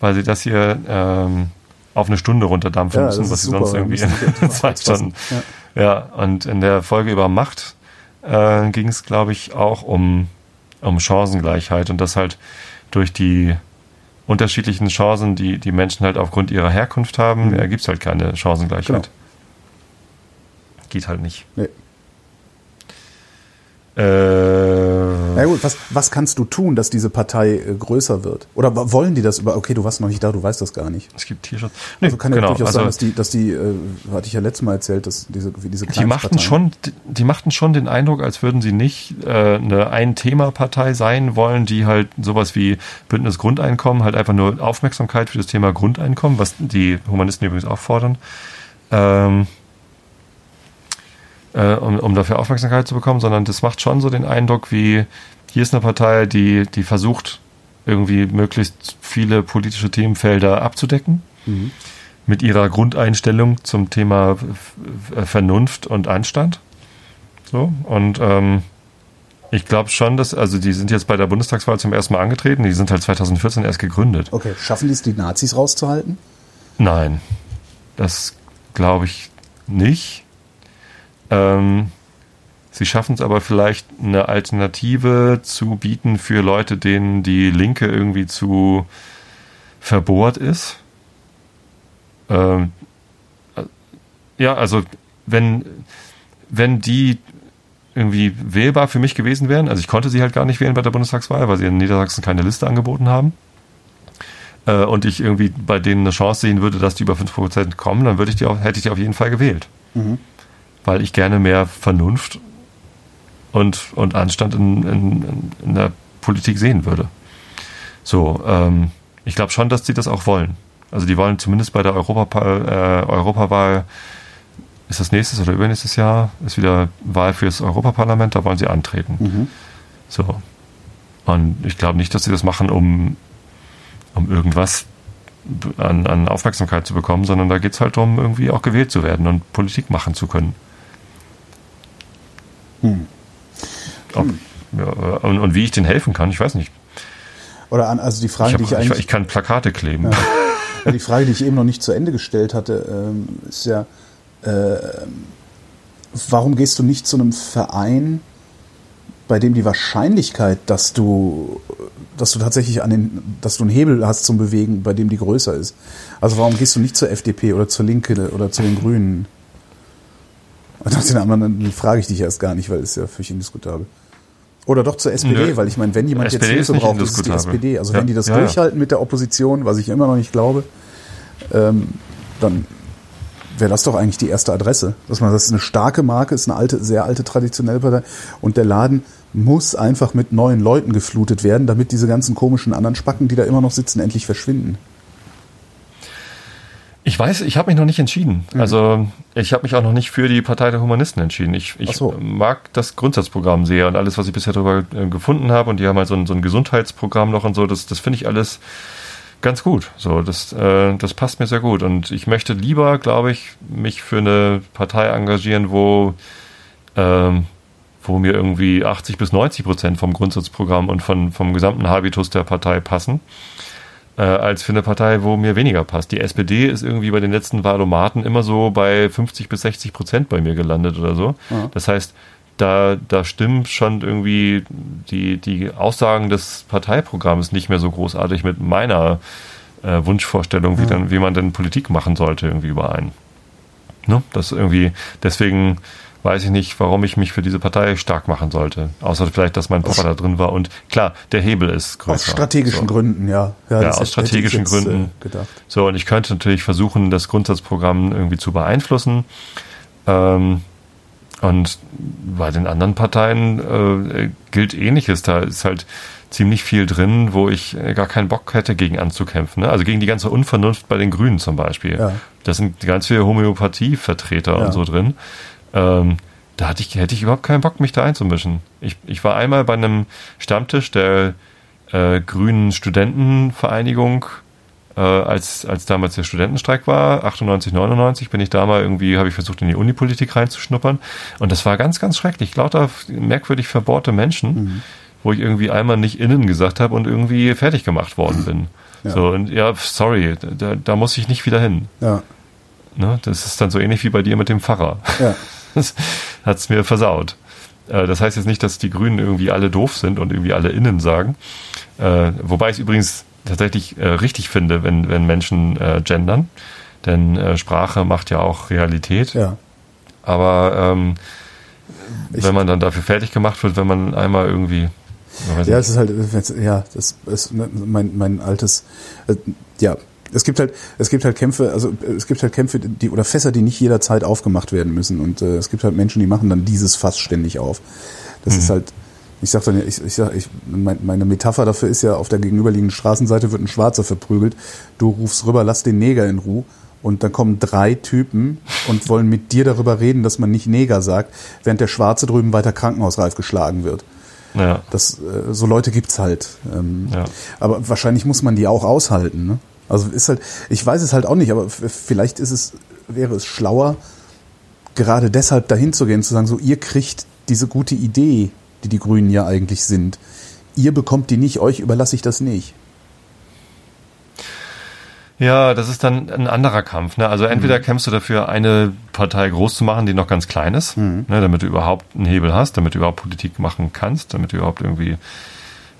weil sie das hier ähm, auf eine Stunde runterdampfen
Ja,
müssen, was sie
super,
sonst irgendwie in zwei Stunden.
Ja.
Ja, und in der Folge über Macht äh, ging es, glaube ich, auch um, um Chancengleichheit und das halt durch die unterschiedlichen Chancen, die die Menschen halt aufgrund ihrer Herkunft haben,
Mhm.
ergibt es halt keine Chancengleichheit.
Genau.
Geht halt nicht.
Nee.
Äh,
Na gut, was, was kannst du tun, dass diese Partei äh, größer wird? Oder wollen die das über? Okay, du warst noch nicht da, du weißt das gar nicht.
es gibt Tierschutz. Nee,
Also kann ja
genau,
durchaus
also
sein, dass die, dass die, äh, hatte ich ja letztes Mal erzählt, dass diese, wie diese
die machten schon, die, die machten schon den Eindruck, als würden sie nicht äh, eine Ein-Thema-Partei sein wollen, die halt sowas wie Bündnis Grundeinkommen, halt einfach nur Aufmerksamkeit für das Thema Grundeinkommen, was die Humanisten übrigens auch fordern, ähm, äh, um, um dafür Aufmerksamkeit zu bekommen, sondern das macht schon so den Eindruck, wie hier ist eine Partei, die, die versucht, irgendwie möglichst viele politische Themenfelder abzudecken
Mhm.
mit ihrer Grundeinstellung zum Thema F- Vernunft und Anstand. So, und ähm, ich glaube schon, dass, also die sind jetzt bei der Bundestagswahl zum ersten Mal angetreten, die sind halt 2014 erst gegründet.
Okay, schaffen die es, die Nazis rauszuhalten?
Nein. Das glaube ich nicht. Ähm, sie schaffen es aber vielleicht eine Alternative zu bieten für Leute, denen die Linke irgendwie zu verbohrt ist. Ähm, ja, also wenn, wenn die irgendwie wählbar für mich gewesen wären, also ich konnte sie halt gar nicht wählen bei der Bundestagswahl, weil sie in Niedersachsen keine Liste angeboten haben äh, und ich irgendwie bei denen eine Chance sehen würde, dass die über 5% kommen, dann würde ich die auch, hätte ich die auf jeden Fall gewählt. Mhm. Weil ich gerne mehr Vernunft und, und Anstand in, in, in der Politik sehen würde. So, ähm, ich glaube schon, dass die das auch wollen. Also die wollen zumindest bei der Europa, äh, Europawahl, ist das nächstes oder übernächstes Jahr, ist wieder Wahl fürs Europaparlament, da wollen sie antreten. Mhm. So. Und ich glaube nicht, dass sie das machen, um, um irgendwas an, an Aufmerksamkeit zu bekommen, sondern da geht es halt darum, irgendwie auch gewählt zu werden und Politik machen zu können. Hm. Ob, ja, und, und, wie ich denen helfen kann, ich weiß nicht.
Oder an, also die Frage,
ich hab,
die ich eigentlich.
Ich, kann Plakate kleben. Ja.
Ja, die Frage, die ich eben noch nicht zu Ende gestellt hatte, ähm, ist ja, äh, warum gehst du nicht zu einem Verein, bei dem die Wahrscheinlichkeit, dass du, dass du tatsächlich an den, dass du einen Hebel hast zum Bewegen, bei dem die größer ist? Also warum gehst du nicht zur FDP oder zur Linke oder zu den Grünen? Und nach den anderen frage ich dich erst gar nicht, weil es ja völlig indiskutabel. Oder doch zur SPD, Nö. weil ich meine, wenn jemand SPD jetzt Hilfe braucht, ist es die SPD. Also ja. wenn die das ja, durchhalten ja. mit der Opposition, was ich immer noch nicht glaube, ähm, dann wäre das doch eigentlich die erste Adresse. Dass man, das ist eine starke Marke, ist eine alte, sehr alte traditionelle Partei und der Laden muss einfach mit neuen Leuten geflutet werden, damit diese ganzen komischen anderen Spacken, die da immer noch sitzen, endlich verschwinden.
Ich weiß, ich habe mich noch nicht entschieden. Mhm. Also ich habe mich auch noch nicht für die Partei der Humanisten entschieden. Ich, ich so. mag das Grundsatzprogramm sehr und alles, was ich bisher darüber äh, gefunden habe. Und die haben halt so ein, so ein Gesundheitsprogramm noch und so. Das, das finde ich alles ganz gut. So, das, äh, das passt mir sehr gut. Und ich möchte lieber, glaube ich, mich für eine Partei engagieren, wo ähm, wo mir irgendwie 80 bis 90 Prozent vom Grundsatzprogramm und von, vom gesamten Habitus der Partei passen äh, als für eine Partei, wo mir weniger passt. Die SPD ist irgendwie bei den letzten Wahlomaten immer so bei 50 bis 60 Prozent bei mir gelandet oder so. Ja. Das heißt, da, da stimmen schon irgendwie die, die Aussagen des Parteiprogramms nicht mehr so großartig mit meiner äh, Wunschvorstellung, wie, ja. dann, wie man denn Politik machen sollte, irgendwie überein. Ne? Das irgendwie, deswegen weiß ich nicht, warum ich mich für diese Partei stark machen sollte. Außer vielleicht, dass mein Papa aus da drin war. Und klar, der Hebel ist größer.
Aus strategischen so. Gründen, ja.
Ja, ja aus strategischen jetzt, Gründen. Äh, gedacht. So, und ich könnte natürlich versuchen, das Grundsatzprogramm irgendwie zu beeinflussen. Ähm, und bei den anderen Parteien äh, gilt ähnliches. Da ist halt ziemlich viel drin, wo ich äh, gar keinen Bock hätte, gegen anzukämpfen. Ne? Also gegen die ganze Unvernunft bei den Grünen zum Beispiel. Ja. Da sind ganz viele Homöopathievertreter ja. und so drin. Ähm, da hatte ich, hätte ich überhaupt keinen Bock, mich da einzumischen. Ich, ich war einmal bei einem Stammtisch der äh, Grünen Studentenvereinigung, äh, als, als damals der Studentenstreik war, 98, 99, bin ich da mal irgendwie, habe ich versucht, in die Unipolitik reinzuschnuppern. Und das war ganz, ganz schrecklich. Lauter merkwürdig verbohrte Menschen, mhm. wo ich irgendwie einmal nicht innen gesagt habe und irgendwie fertig gemacht worden bin. Ja. So, und ja, sorry, da, da muss ich nicht wieder hin. Ja. Ne, das ist dann so ähnlich wie bei dir mit dem Pfarrer. Ja. Das hat es mir versaut. Äh, das heißt jetzt nicht, dass die Grünen irgendwie alle doof sind und irgendwie alle innen sagen. Äh, wobei ich es übrigens tatsächlich äh, richtig finde, wenn, wenn Menschen gendern. Denn Sprache macht ja auch Realität. Ja. Aber ähm, wenn man dann dafür fertig gemacht wird, wenn man einmal irgendwie.
Ja, es ist halt, ja, das ist mein, mein altes, ja, es gibt halt, es gibt halt Kämpfe, also es gibt halt Kämpfe, die oder Fässer, die nicht jederzeit aufgemacht werden müssen. Und äh, es gibt halt Menschen, die machen dann dieses Fass ständig auf. Das mhm. ist halt, ich sag dann, ich, ich sag, ich, mein, meine Metapher dafür ist ja, auf der gegenüberliegenden Straßenseite wird ein Schwarzer verprügelt. Du rufst rüber, lass den Neger in Ruhe. Und dann kommen drei Typen und wollen mit dir darüber reden, dass man nicht Neger sagt, während der Schwarze drüben weiter krankenhausreif geschlagen wird. Ja. Das, äh, so Leute gibt's halt. Ähm, ja. Aber wahrscheinlich muss man die auch aushalten. Ne? Also ist halt, ich weiß es halt auch nicht, aber vielleicht ist es, wäre es schlauer, gerade deshalb dahin zu gehen, zu sagen, so ihr kriegt diese gute Idee, die die Grünen ja eigentlich sind. Ihr bekommt die nicht, euch überlasse ich das nicht.
Ja, das ist dann ein anderer Kampf. Ne? Also entweder mhm. kämpfst du dafür, eine Partei groß zu machen, die noch ganz klein ist, mhm. ne, damit du überhaupt einen Hebel hast, damit du überhaupt Politik machen kannst, damit du überhaupt irgendwie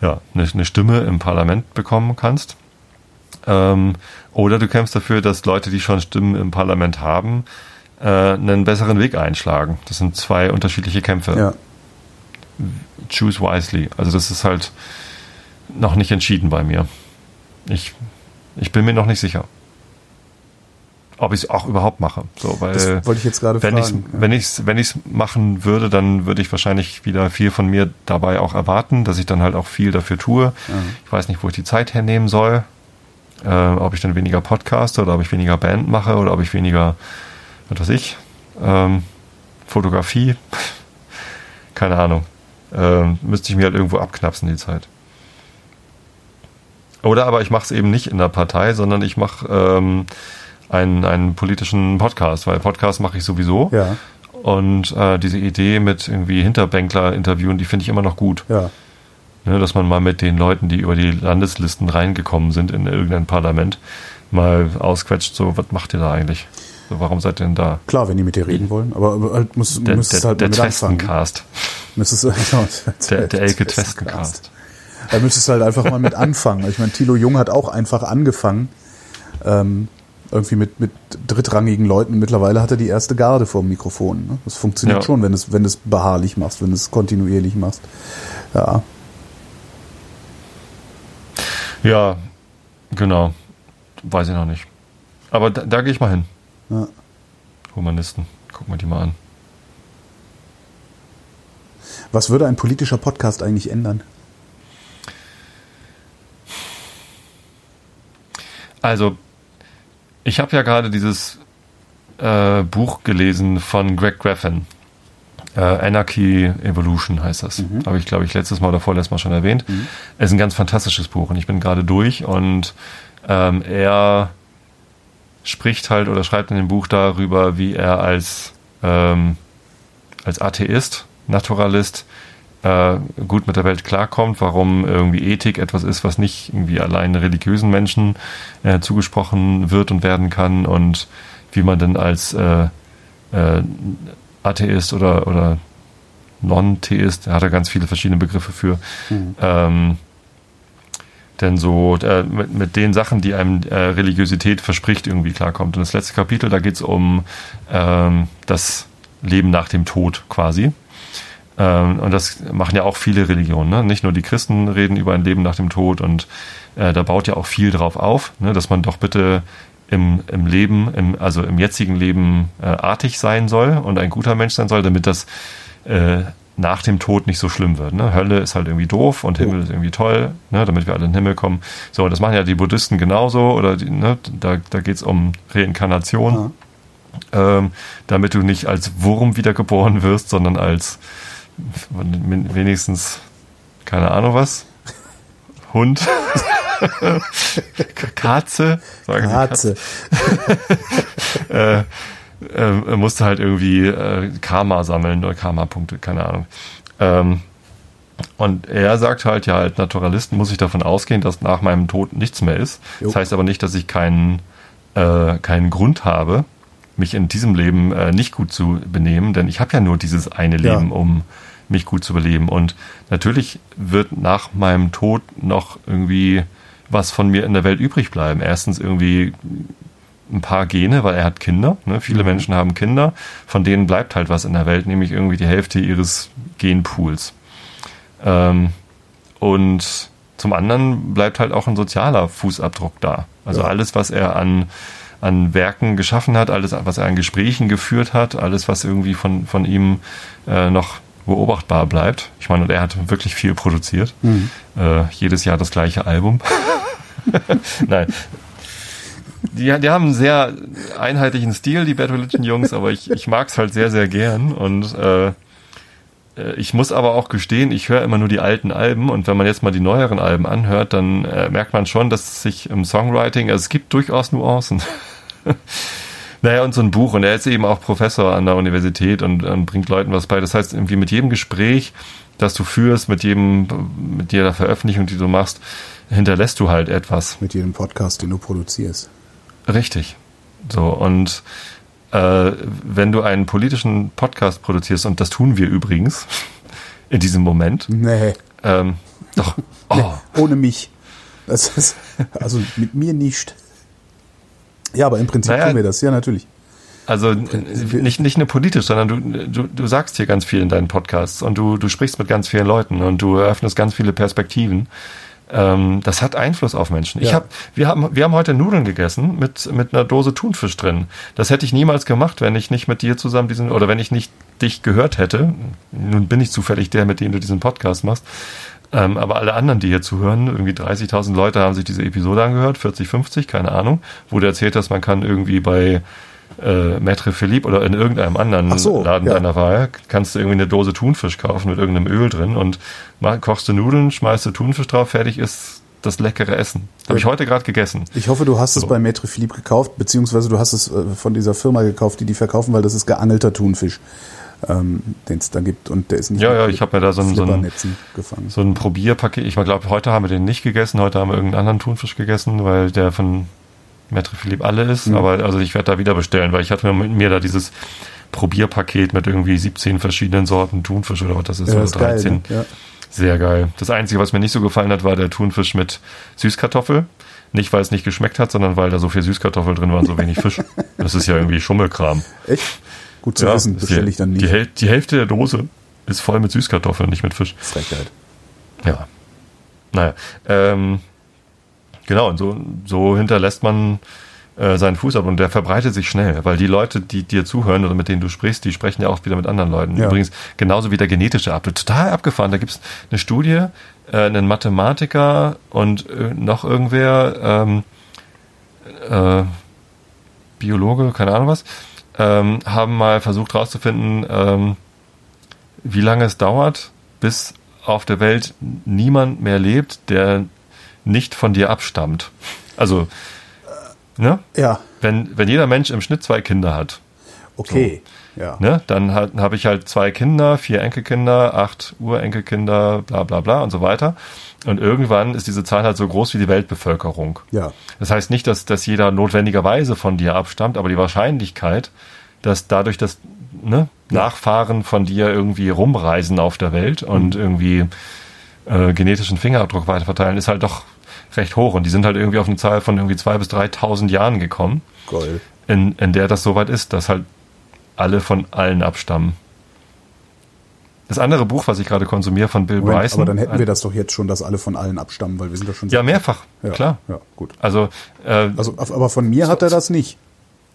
ja, eine, eine Stimme im Parlament bekommen kannst. Ähm, oder du kämpfst dafür, dass Leute, die schon Stimmen im Parlament haben, äh, einen besseren Weg einschlagen. Das sind zwei unterschiedliche Kämpfe. Ja. Choose wisely. Also das ist halt noch nicht entschieden bei mir. Ich ich bin mir noch nicht sicher. Ob ich es auch überhaupt mache. So, weil
das wollte ich jetzt gerade
wenn fragen. Ich's, ja. Wenn ich es wenn ich's machen würde, dann würde ich wahrscheinlich wieder viel von mir dabei auch erwarten, dass ich dann halt auch viel dafür tue. Mhm. Ich weiß nicht, wo ich die Zeit hernehmen soll. Äh, ob ich dann weniger Podcaste oder ob ich weniger Band mache oder ob ich weniger, was weiß ich, ähm, Fotografie. Keine Ahnung. Ähm, müsste ich mir halt irgendwo abknapsen, die Zeit. Oder aber ich mache es eben nicht in der Partei, sondern ich mache ähm, einen, einen politischen Podcast, weil Podcast mache ich sowieso.
Ja.
Und äh, diese Idee mit irgendwie Hinterbänkler interviewen, die finde ich immer noch gut.
Ja.
Ne, dass man mal mit den Leuten, die über die Landeslisten reingekommen sind in irgendein Parlament, mal ausquetscht, so, was macht ihr da eigentlich? So, warum seid ihr denn da?
Klar, wenn die mit dir reden wollen, aber halt muss,
der, müsstest der, halt der Twestencast.
Müsstest, genau,
der, der Elke Twestencast.
Da müsstest du halt einfach mal mit anfangen. Ich meine, Thilo Jung hat auch einfach angefangen. Ähm, irgendwie mit, mit drittrangigen Leuten. Mittlerweile hat er die erste Garde vor dem Mikrofon. Ne? Das funktioniert ja. schon, wenn du es wenn es beharrlich machst, wenn du es kontinuierlich machst. Ja.
Ja, genau. Weiß ich noch nicht. Aber da, da gehe ich mal hin. Ja. Humanisten. Gucken wir die mal an.
Was würde ein politischer Podcast eigentlich ändern?
Also, ich habe ja gerade dieses äh, Buch gelesen von Greg Graffin. Äh, Anarchy Evolution heißt das. Mhm. Habe ich, glaube ich, letztes Mal oder vorletztes Mal schon erwähnt. Mhm. Es ist ein ganz fantastisches Buch und ich bin gerade durch und ähm, er spricht halt oder schreibt in dem Buch darüber, wie er als, ähm, als Atheist, Naturalist äh, gut mit der Welt klarkommt, warum irgendwie Ethik etwas ist, was nicht irgendwie allein religiösen Menschen äh, zugesprochen wird und werden kann und wie man denn als äh, äh, Atheist oder, oder Non-Theist, da hat er ganz viele verschiedene Begriffe für, mhm. ähm, denn so äh, mit, mit den Sachen, die einem äh, Religiosität verspricht, irgendwie klarkommt. Und das letzte Kapitel, da geht es um ähm, das Leben nach dem Tod quasi. Ähm, und das machen ja auch viele Religionen. Ne? Nicht nur die Christen reden über ein Leben nach dem Tod und äh, da baut ja auch viel drauf auf, ne? dass man doch bitte im, im Leben, im, also im jetzigen Leben äh, artig sein soll und ein guter Mensch sein soll, damit das äh, nach dem Tod nicht so schlimm wird. Ne? Hölle ist halt irgendwie doof und Himmel ist irgendwie toll, ne? damit wir alle in den Himmel kommen. So, das machen ja die Buddhisten genauso oder die, ne? da, da geht es um Reinkarnation. Ja. Ähm, damit du nicht als Wurm wiedergeboren wirst, sondern als wenigstens, keine Ahnung was, Hund, Katze,
sagen Katze.
äh, äh, musste halt irgendwie äh, Karma sammeln oder Karma-Punkte, keine Ahnung. Ähm, und er sagt halt, ja, als Naturalist muss ich davon ausgehen, dass nach meinem Tod nichts mehr ist. Jo. Das heißt aber nicht, dass ich keinen, äh, keinen Grund habe, mich in diesem Leben äh, nicht gut zu benehmen, denn ich habe ja nur dieses eine Leben, ja. um mich gut zu überleben. Und natürlich wird nach meinem Tod noch irgendwie was von mir in der Welt übrig bleiben. Erstens irgendwie ein paar Gene, weil er hat Kinder. Ne? Viele mhm. Menschen haben Kinder, von denen bleibt halt was in der Welt, nämlich irgendwie die Hälfte ihres Genpools. Ähm, und zum anderen bleibt halt auch ein sozialer Fußabdruck da. Also ja. alles, was er an, an Werken geschaffen hat, alles, was er an Gesprächen geführt hat, alles, was irgendwie von, von ihm äh, noch beobachtbar bleibt. Ich meine, und er hat wirklich viel produziert. Mhm. Äh, jedes Jahr das gleiche Album. Nein. Die, die haben einen sehr einheitlichen Stil, die Bad Religion Jungs, aber ich, ich mag es halt sehr, sehr gern. Und äh, äh, ich muss aber auch gestehen, ich höre immer nur die alten Alben und wenn man jetzt mal die neueren Alben anhört, dann äh, merkt man schon, dass sich im Songwriting, also es gibt durchaus Nuancen. Naja, und so ein Buch. Und er ist eben auch Professor an der Universität und, und bringt Leuten was bei. Das heißt, irgendwie mit jedem Gespräch, das du führst, mit jedem, mit jeder Veröffentlichung, die du machst, hinterlässt du halt etwas.
Mit jedem Podcast, den du produzierst.
Richtig. So, und äh, wenn du einen politischen Podcast produzierst, und das tun wir übrigens in diesem Moment.
Nee.
Ähm, doch. Oh.
Nee, ohne mich. Das ist, also mit mir nicht. Ja, aber im Prinzip
Naja.
tun wir das, ja, natürlich.
Also nicht, nicht nur politisch, sondern du, du, du sagst hier ganz viel in deinen Podcasts und du, du sprichst mit ganz vielen Leuten und du eröffnest ganz viele Perspektiven. Ähm, das hat Einfluss auf Menschen. Ich
Ja.
hab, wir, haben, wir haben heute Nudeln gegessen mit, mit einer Dose Thunfisch drin. Das hätte ich niemals gemacht, wenn ich nicht mit dir zusammen diesen, oder wenn ich nicht dich gehört hätte. Nun bin ich zufällig der, mit dem du diesen Podcast machst. Ähm, aber alle anderen, die hier zuhören, irgendwie 30.000 Leute haben sich diese Episode angehört, 40, 50, keine Ahnung, wo du erzählt hast, man kann irgendwie bei äh, Maître Philippe oder in irgendeinem anderen
so,
Laden
ja.
deiner Wahl kannst du irgendwie eine Dose Thunfisch kaufen mit irgendeinem Öl drin und mach, kochst du Nudeln, schmeißt du Thunfisch drauf, fertig ist das leckere Essen. Habe ich heute gerade gegessen.
Ich hoffe, du hast es
So.
bei Maître Philippe gekauft, beziehungsweise du hast es äh, von dieser Firma gekauft, die die verkaufen, weil das ist geangelter Thunfisch, ähm, den es da gibt. Und der ist nicht
Ja, ja, ich habe mir da so ein, so ein
gefangen.
so ein Probierpaket. Ich glaube, heute haben wir den nicht gegessen. Heute haben wir irgendeinen anderen Thunfisch gegessen, weil der von Maître Philippe alle ist.
Mhm.
Aber also ich werde da wieder bestellen, weil ich hatte mir, mir da dieses Probierpaket mit irgendwie 17 verschiedenen Sorten Thunfisch oder was das ist,
Ja,
oder
ist geil.
13.
Ne? Ja.
Sehr geil. Das Einzige, was mir nicht so gefallen hat, war der Thunfisch mit Süßkartoffel. Nicht, weil es nicht geschmeckt hat, sondern weil da so viel Süßkartoffel drin war und so wenig Fisch. Das ist ja irgendwie Schummelkram.
Echt? Gut zu
Ja,
wissen, bestelle ich dann nie.
Die, Häl die Hälfte der Dose ist voll mit Süßkartoffeln, nicht mit Fisch.
Frechheit.
Ja. Naja. Ähm, genau, und so, so hinterlässt man äh, seinen Fußabdruck und der verbreitet sich schnell, weil die Leute, die dir zuhören oder mit denen du sprichst, die sprechen ja auch wieder mit anderen Leuten.
Ja.
Übrigens, genauso wie der genetische Abdruck. Total abgefahren. Da gibt's eine Studie, äh, einen Mathematiker und äh, noch irgendwer, ähm, äh, Biologe, keine Ahnung was, ähm, haben mal versucht herauszufinden, ähm, wie lange es dauert, bis auf der Welt niemand mehr lebt, der nicht von dir abstammt. Also, ne?
Ja,
wenn, wenn jeder Mensch im Schnitt zwei Kinder hat,
okay. Ja.
ne, dann habe ich halt zwei Kinder, vier Enkelkinder, acht Urenkelkinder, bla bla bla und so weiter. Und irgendwann ist diese Zahl halt so groß wie die Weltbevölkerung.
Ja.
Das heißt nicht, dass, dass jeder notwendigerweise von dir abstammt, aber die Wahrscheinlichkeit, dass dadurch, dass ne, Nachfahren von dir irgendwie rumreisen auf der Welt und irgendwie äh, genetischen Fingerabdruck weiterverteilen, ist halt doch recht hoch. Und die sind halt irgendwie auf eine Zahl von irgendwie 2.000 bis 3.000 Jahren gekommen,
Goll.
in, in der das soweit ist, dass halt alle von allen abstammen. Das andere Buch, was ich gerade konsumiere, von Bill
Moment,
Bryson.
aber dann hätten wir das doch jetzt schon, dass alle von allen abstammen, weil wir sind doch schon
Ja, mehrfach,
ja,
klar.
Ja, gut.
Also, äh,
Also, aber von mir hat er das nicht.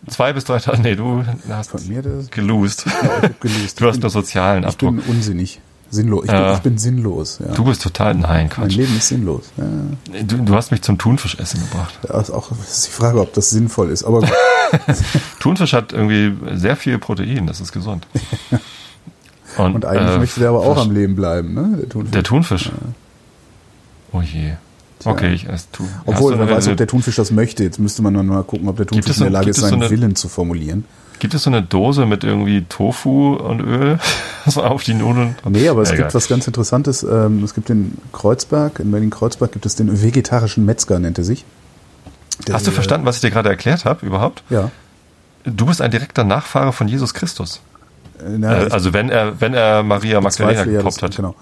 zwei bis drei Tage. Nee, du hast
Von mir das. hab gelöst.
Du hast nur sozialen
bin, ich bin
Abdruck.
unsinnig. Sinnlos. Ich,
Ja.
bin, ich bin sinnlos. Ja.
Du bist total. Nein,
mein
Quatsch.
Leben ist sinnlos. Ja.
Du, du hast mich zum Thunfischessen gebracht.
Da ist auch das ist die Frage, ob das sinnvoll ist. Aber.
Thunfisch hat irgendwie sehr viel Protein, das ist gesund.
Und eigentlich
äh,
möchte der aber auch am Leben bleiben, ne? Der Thunfisch.
Der Thunfisch. Oh je. Okay, ich esse Thun.
Obwohl,
eine-
weiß, ob der Thunfisch das möchte. Jetzt müsste man dann mal gucken, ob der Thunfisch
so-
in der Lage ist,
es so
seinen
eine-
Willen zu formulieren.
Gibt es so eine Dose mit irgendwie Tofu und Öl? War auf die Nudeln.
Nee, aber es
Egal.
gibt was ganz Interessantes. Ähm, es gibt in Kreuzberg, in Berlin-Kreuzberg gibt es den vegetarischen Metzger, nennt er sich. Der-
Hast du verstanden, was ich dir gerade erklärt habe überhaupt?
Ja.
Du bist ein direkter Nachfahre von Jesus Christus.
Na,
Äh, also wenn er, wenn er Maria Magdalena
bezweifle ja,
hat.
Genau.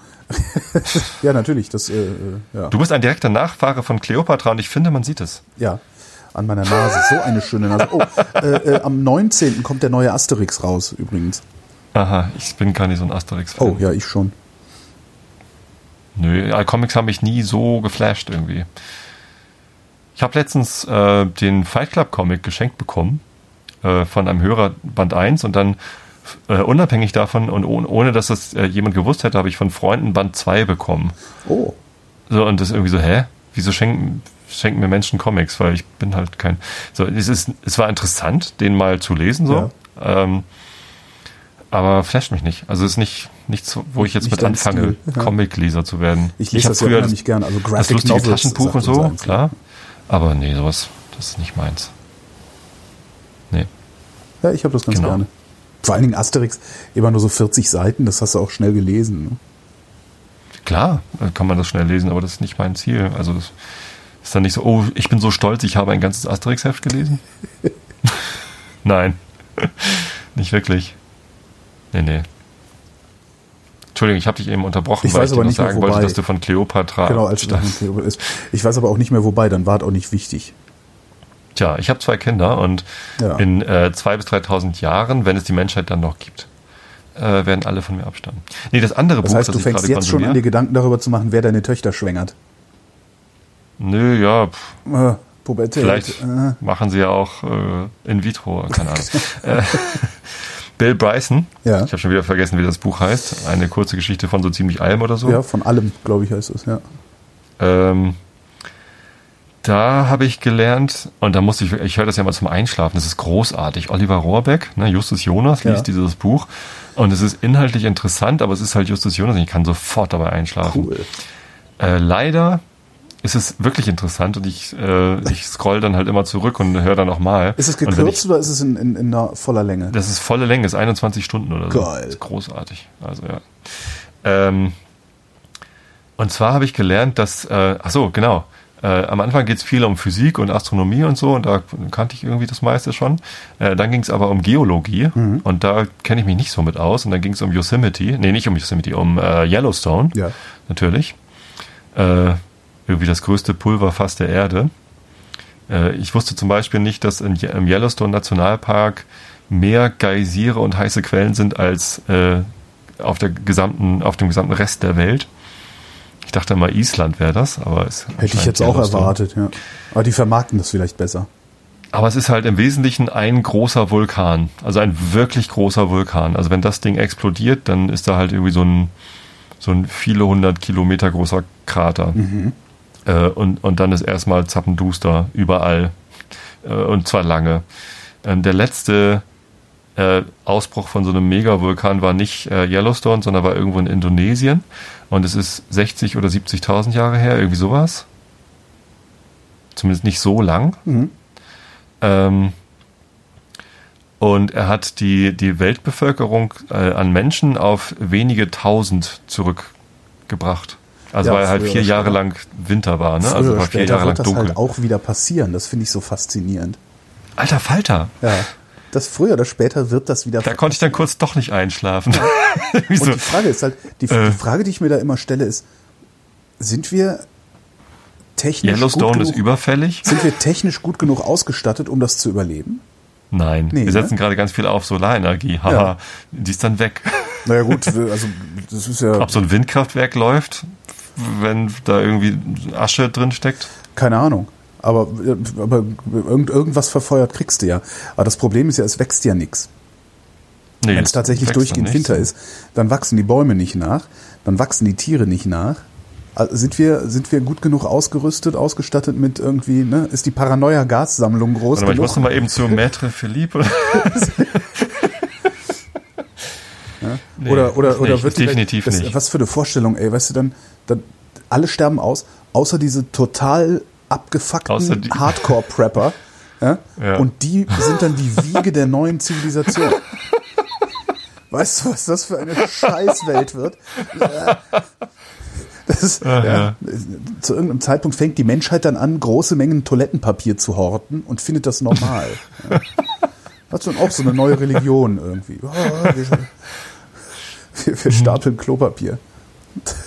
ja, natürlich. Das, äh, äh, ja.
Du bist ein direkter Nachfahre von Kleopatra und ich finde, man sieht es.
ja. An meiner Nase. So eine schöne Nase. Oh, äh, äh, am 19. kommt der neue Asterix raus, übrigens.
Aha, ich bin gar nicht so ein Asterix-Fan.
Oh, ja, ich schon.
Nö, Comics haben mich nie so geflasht irgendwie. Ich habe letztens äh, den Fight Club Comic geschenkt bekommen von einem Hörer Band 1 und dann äh, unabhängig davon und ohne, ohne dass das äh, jemand gewusst hätte, habe ich von Freunden Band 2 bekommen.
Oh,
So, und das irgendwie so, hä? Wieso schenken, schenken mir Menschen Comics? Weil ich bin halt kein. So, es, ist, es war interessant, den mal zu lesen, so. Ähm, aber flasht mich nicht. Also es ist nicht nichts, wo ich jetzt
Nicht
mit anfange,
ja.
Comic-Leser zu werden.
ich lese
hab
das ja unheimlich gern. Also
das
Graphic
lustige
Novels.
Taschenbuch und so, klar. Aber nee, sowas, das ist nicht meins. Nee.
Ja, ich habe das ganz
Genau.
gerne. Vor allen Dingen Asterix, immer nur so 40 Seiten, das hast du auch schnell gelesen. Ne?
Klar, äh, kann man das schnell lesen, aber das ist nicht mein Ziel. Also das, Ist dann nicht so, oh, ich bin so stolz, ich habe ein ganzes Asterix-Heft gelesen? Nein, nicht wirklich. Nee, nee. Entschuldigung, ich habe dich eben unterbrochen,
Ich weiß
ich
aber
dir
nicht mehr,
sagen wollte,
wobei.
dass du von Cleopatra
Genau, als
stammst.
ist. Ich weiß aber auch nicht mehr, wobei, dann war es auch nicht wichtig.
Tja, ich habe zwei Kinder und
Ja.
in äh, zwei bis 3.000 Jahren, wenn es die Menschheit dann noch gibt, äh, werden alle von mir abstammen. Nee, das andere
Das
Buch,
heißt,
das
du
ich
fängst jetzt schon an, dir Gedanken darüber zu machen, wer deine Töchter schwängert.
Nö, ja, pff,
Äh, Pubertät.
vielleicht
Äh,
machen sie ja auch äh, in vitro, keine Ahnung. äh, Bill Bryson,
Ja.
ich habe schon wieder vergessen, wie das Buch heißt, eine kurze Geschichte von so ziemlich allem oder so.
ja, von allem, glaube ich, heißt es, ja.
Ähm, da habe ich gelernt, und da musste ich, ich höre das ja mal zum Einschlafen, das ist großartig. Oliver Rohrbeck, ne, Justus Jonas liest
Ja.
dieses Buch. Und es ist inhaltlich interessant, aber es ist halt Justus Jonas und ich kann sofort dabei einschlafen.
Cool.
Äh, leider ist es wirklich interessant und ich, äh, ich scroll dann halt immer zurück und höre dann auch mal.
Ist es gekürzt oder ist es in, in, in einer voller Länge?
das ist volle Länge, ist 21 Stunden oder so.
Geil.
Das ist großartig. Also ja. Ähm, und zwar habe ich gelernt, dass, äh, ach so, genau. Äh, am Anfang geht es viel um Physik und Astronomie und so, und da kannte ich irgendwie das meiste schon. Äh, dann ging es aber um Geologie und da kenne ich mich nicht so mit aus. Und dann ging es um Yosemite, nee, nicht um Yosemite, um äh, Yellowstone,
Ja.
natürlich. Äh, irgendwie das größte Pulverfass der Erde. Äh, ich wusste zum Beispiel nicht, dass in, im Yellowstone Nationalpark mehr Geysire und heiße Quellen sind als äh, auf, der gesamten, auf dem gesamten Rest der Welt. Ich dachte mal, Island wäre das, aber es
Hätte ich jetzt auch erwartet, ja. Aber die vermarkten das vielleicht besser.
Aber es ist halt im Wesentlichen ein großer Vulkan. Also ein wirklich großer Vulkan. Also wenn das Ding explodiert, dann ist da halt irgendwie so ein, so ein viele hundert Kilometer großer Krater. Äh, und, und dann ist erstmal zappenduster überall. Äh, und zwar lange. Ähm, der letzte äh, Ausbruch von so einem Megavulkan war nicht äh, Yellowstone, sondern war irgendwo in Indonesien. Und es ist 60 oder 70.000 Jahre her, irgendwie sowas. Zumindest nicht so lang. Ähm, und er hat die, die Weltbevölkerung äh, an Menschen auf wenige tausend zurückgebracht. Also
Ja,
weil halt vier Jahre
später.
lang Winter war, ne?
Früher
Also war vier Jahre lang
wird das
dunkel.
halt auch wieder passieren. Das finde ich so faszinierend.
Alter Falter!
Ja. Das früher oder später wird das wieder
Da konnte ich dann kurz doch nicht einschlafen.
Und
Wieso?
die Frage ist halt, die,
Äh.
die Frage, die ich mir da immer stelle, ist, sind wir technisch gut
Yellowstone
genug,
ist überfällig?
sind wir technisch gut genug ausgestattet, um das zu überleben?
Nein.
Nee,
wir setzen
ne?
gerade ganz viel auf Solarenergie. Haha,
Ja.
die ist dann weg.
Naja gut, also das ist ja
Ob so ein Windkraftwerk läuft, wenn da irgendwie Asche drin steckt?
keine Ahnung. Aber, aber irgend, irgendwas verfeuert kriegst du ja. Aber das Problem ist ja, es wächst ja nichts.
Nee,
Wenn es tatsächlich durchgehend. Winter ist, dann wachsen die Bäume nicht nach, dann wachsen die Tiere nicht nach. Also Sind wir, sind wir gut genug ausgerüstet, ausgestattet mit irgendwie, ne? Ist die Paranoia-Gassammlung groß
Warte mal, ich
genug?
muss noch mal eben zu Maître Philippe. Oder? Nee,
oder oder, oder
nicht,
wird die
definitiv
das,
nicht.
Was für eine Vorstellung, ey, weißt du, dann, dann alle sterben aus, außer diese total abgefuckten Hardcore-Prepper. Ja?
Ja.
Und die sind dann die Wiege der neuen Zivilisation. Weißt du, was das für eine Scheißwelt wird? Ist,
Ah,
ja. Zu irgendeinem Zeitpunkt fängt die Menschheit dann an, große Mengen Toilettenpapier zu horten und findet das normal. ja. Das ist dann auch so eine neue Religion irgendwie. Oh, wir, wir, wir stapeln Klopapier.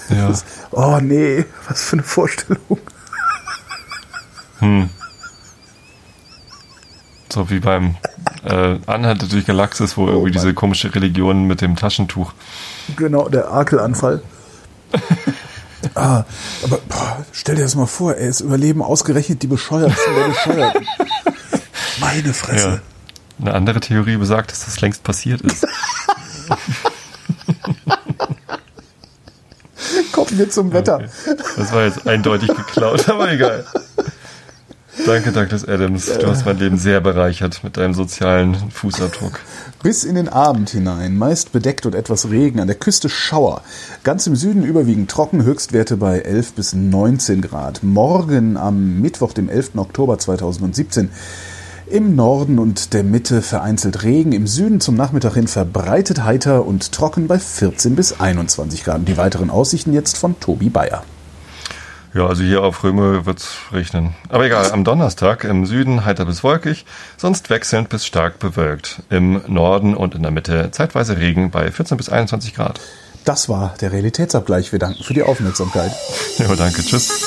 Ja.
Das, oh nee, was für eine Vorstellung.
So wie beim äh, Anhalter durch Galaxis, wo irgendwie
Mann.
diese komische Religion mit dem Taschentuch.
Genau, der Akelanfall. ah, aber boah, stell dir das mal vor, ey, es überleben ausgerechnet die Bescheuerten der Bescheuerten. Meine Fresse.
Ja. Eine andere Theorie besagt, dass das längst passiert ist.
Kommen wir zum Wetter.
Okay. Das war jetzt eindeutig geklaut, aber egal. Danke, Douglas Adams. Du hast mein Leben sehr bereichert mit deinem sozialen Fußabdruck.
Bis in den Abend hinein, meist bedeckt und etwas Regen, an der Küste Schauer. Ganz im Süden überwiegend trocken, Höchstwerte bei 11 bis 19 Grad. Morgen am Mittwoch, dem 11. Oktober 2017. Im Norden und der Mitte vereinzelt Regen, im Süden zum Nachmittag hin verbreitet heiter und trocken bei 14 bis 21 Grad. Die weiteren Aussichten jetzt von Tobi Bayer.
Ja, also hier auf Röme wird's regnen. Aber egal, am Donnerstag im Süden heiter bis wolkig, sonst wechselnd bis stark bewölkt. Im Norden und in der Mitte zeitweise Regen bei 14 bis 21 Grad.
Das war der Realitätsabgleich. Wir danken für die Aufmerksamkeit.
Ja, danke. Tschüss.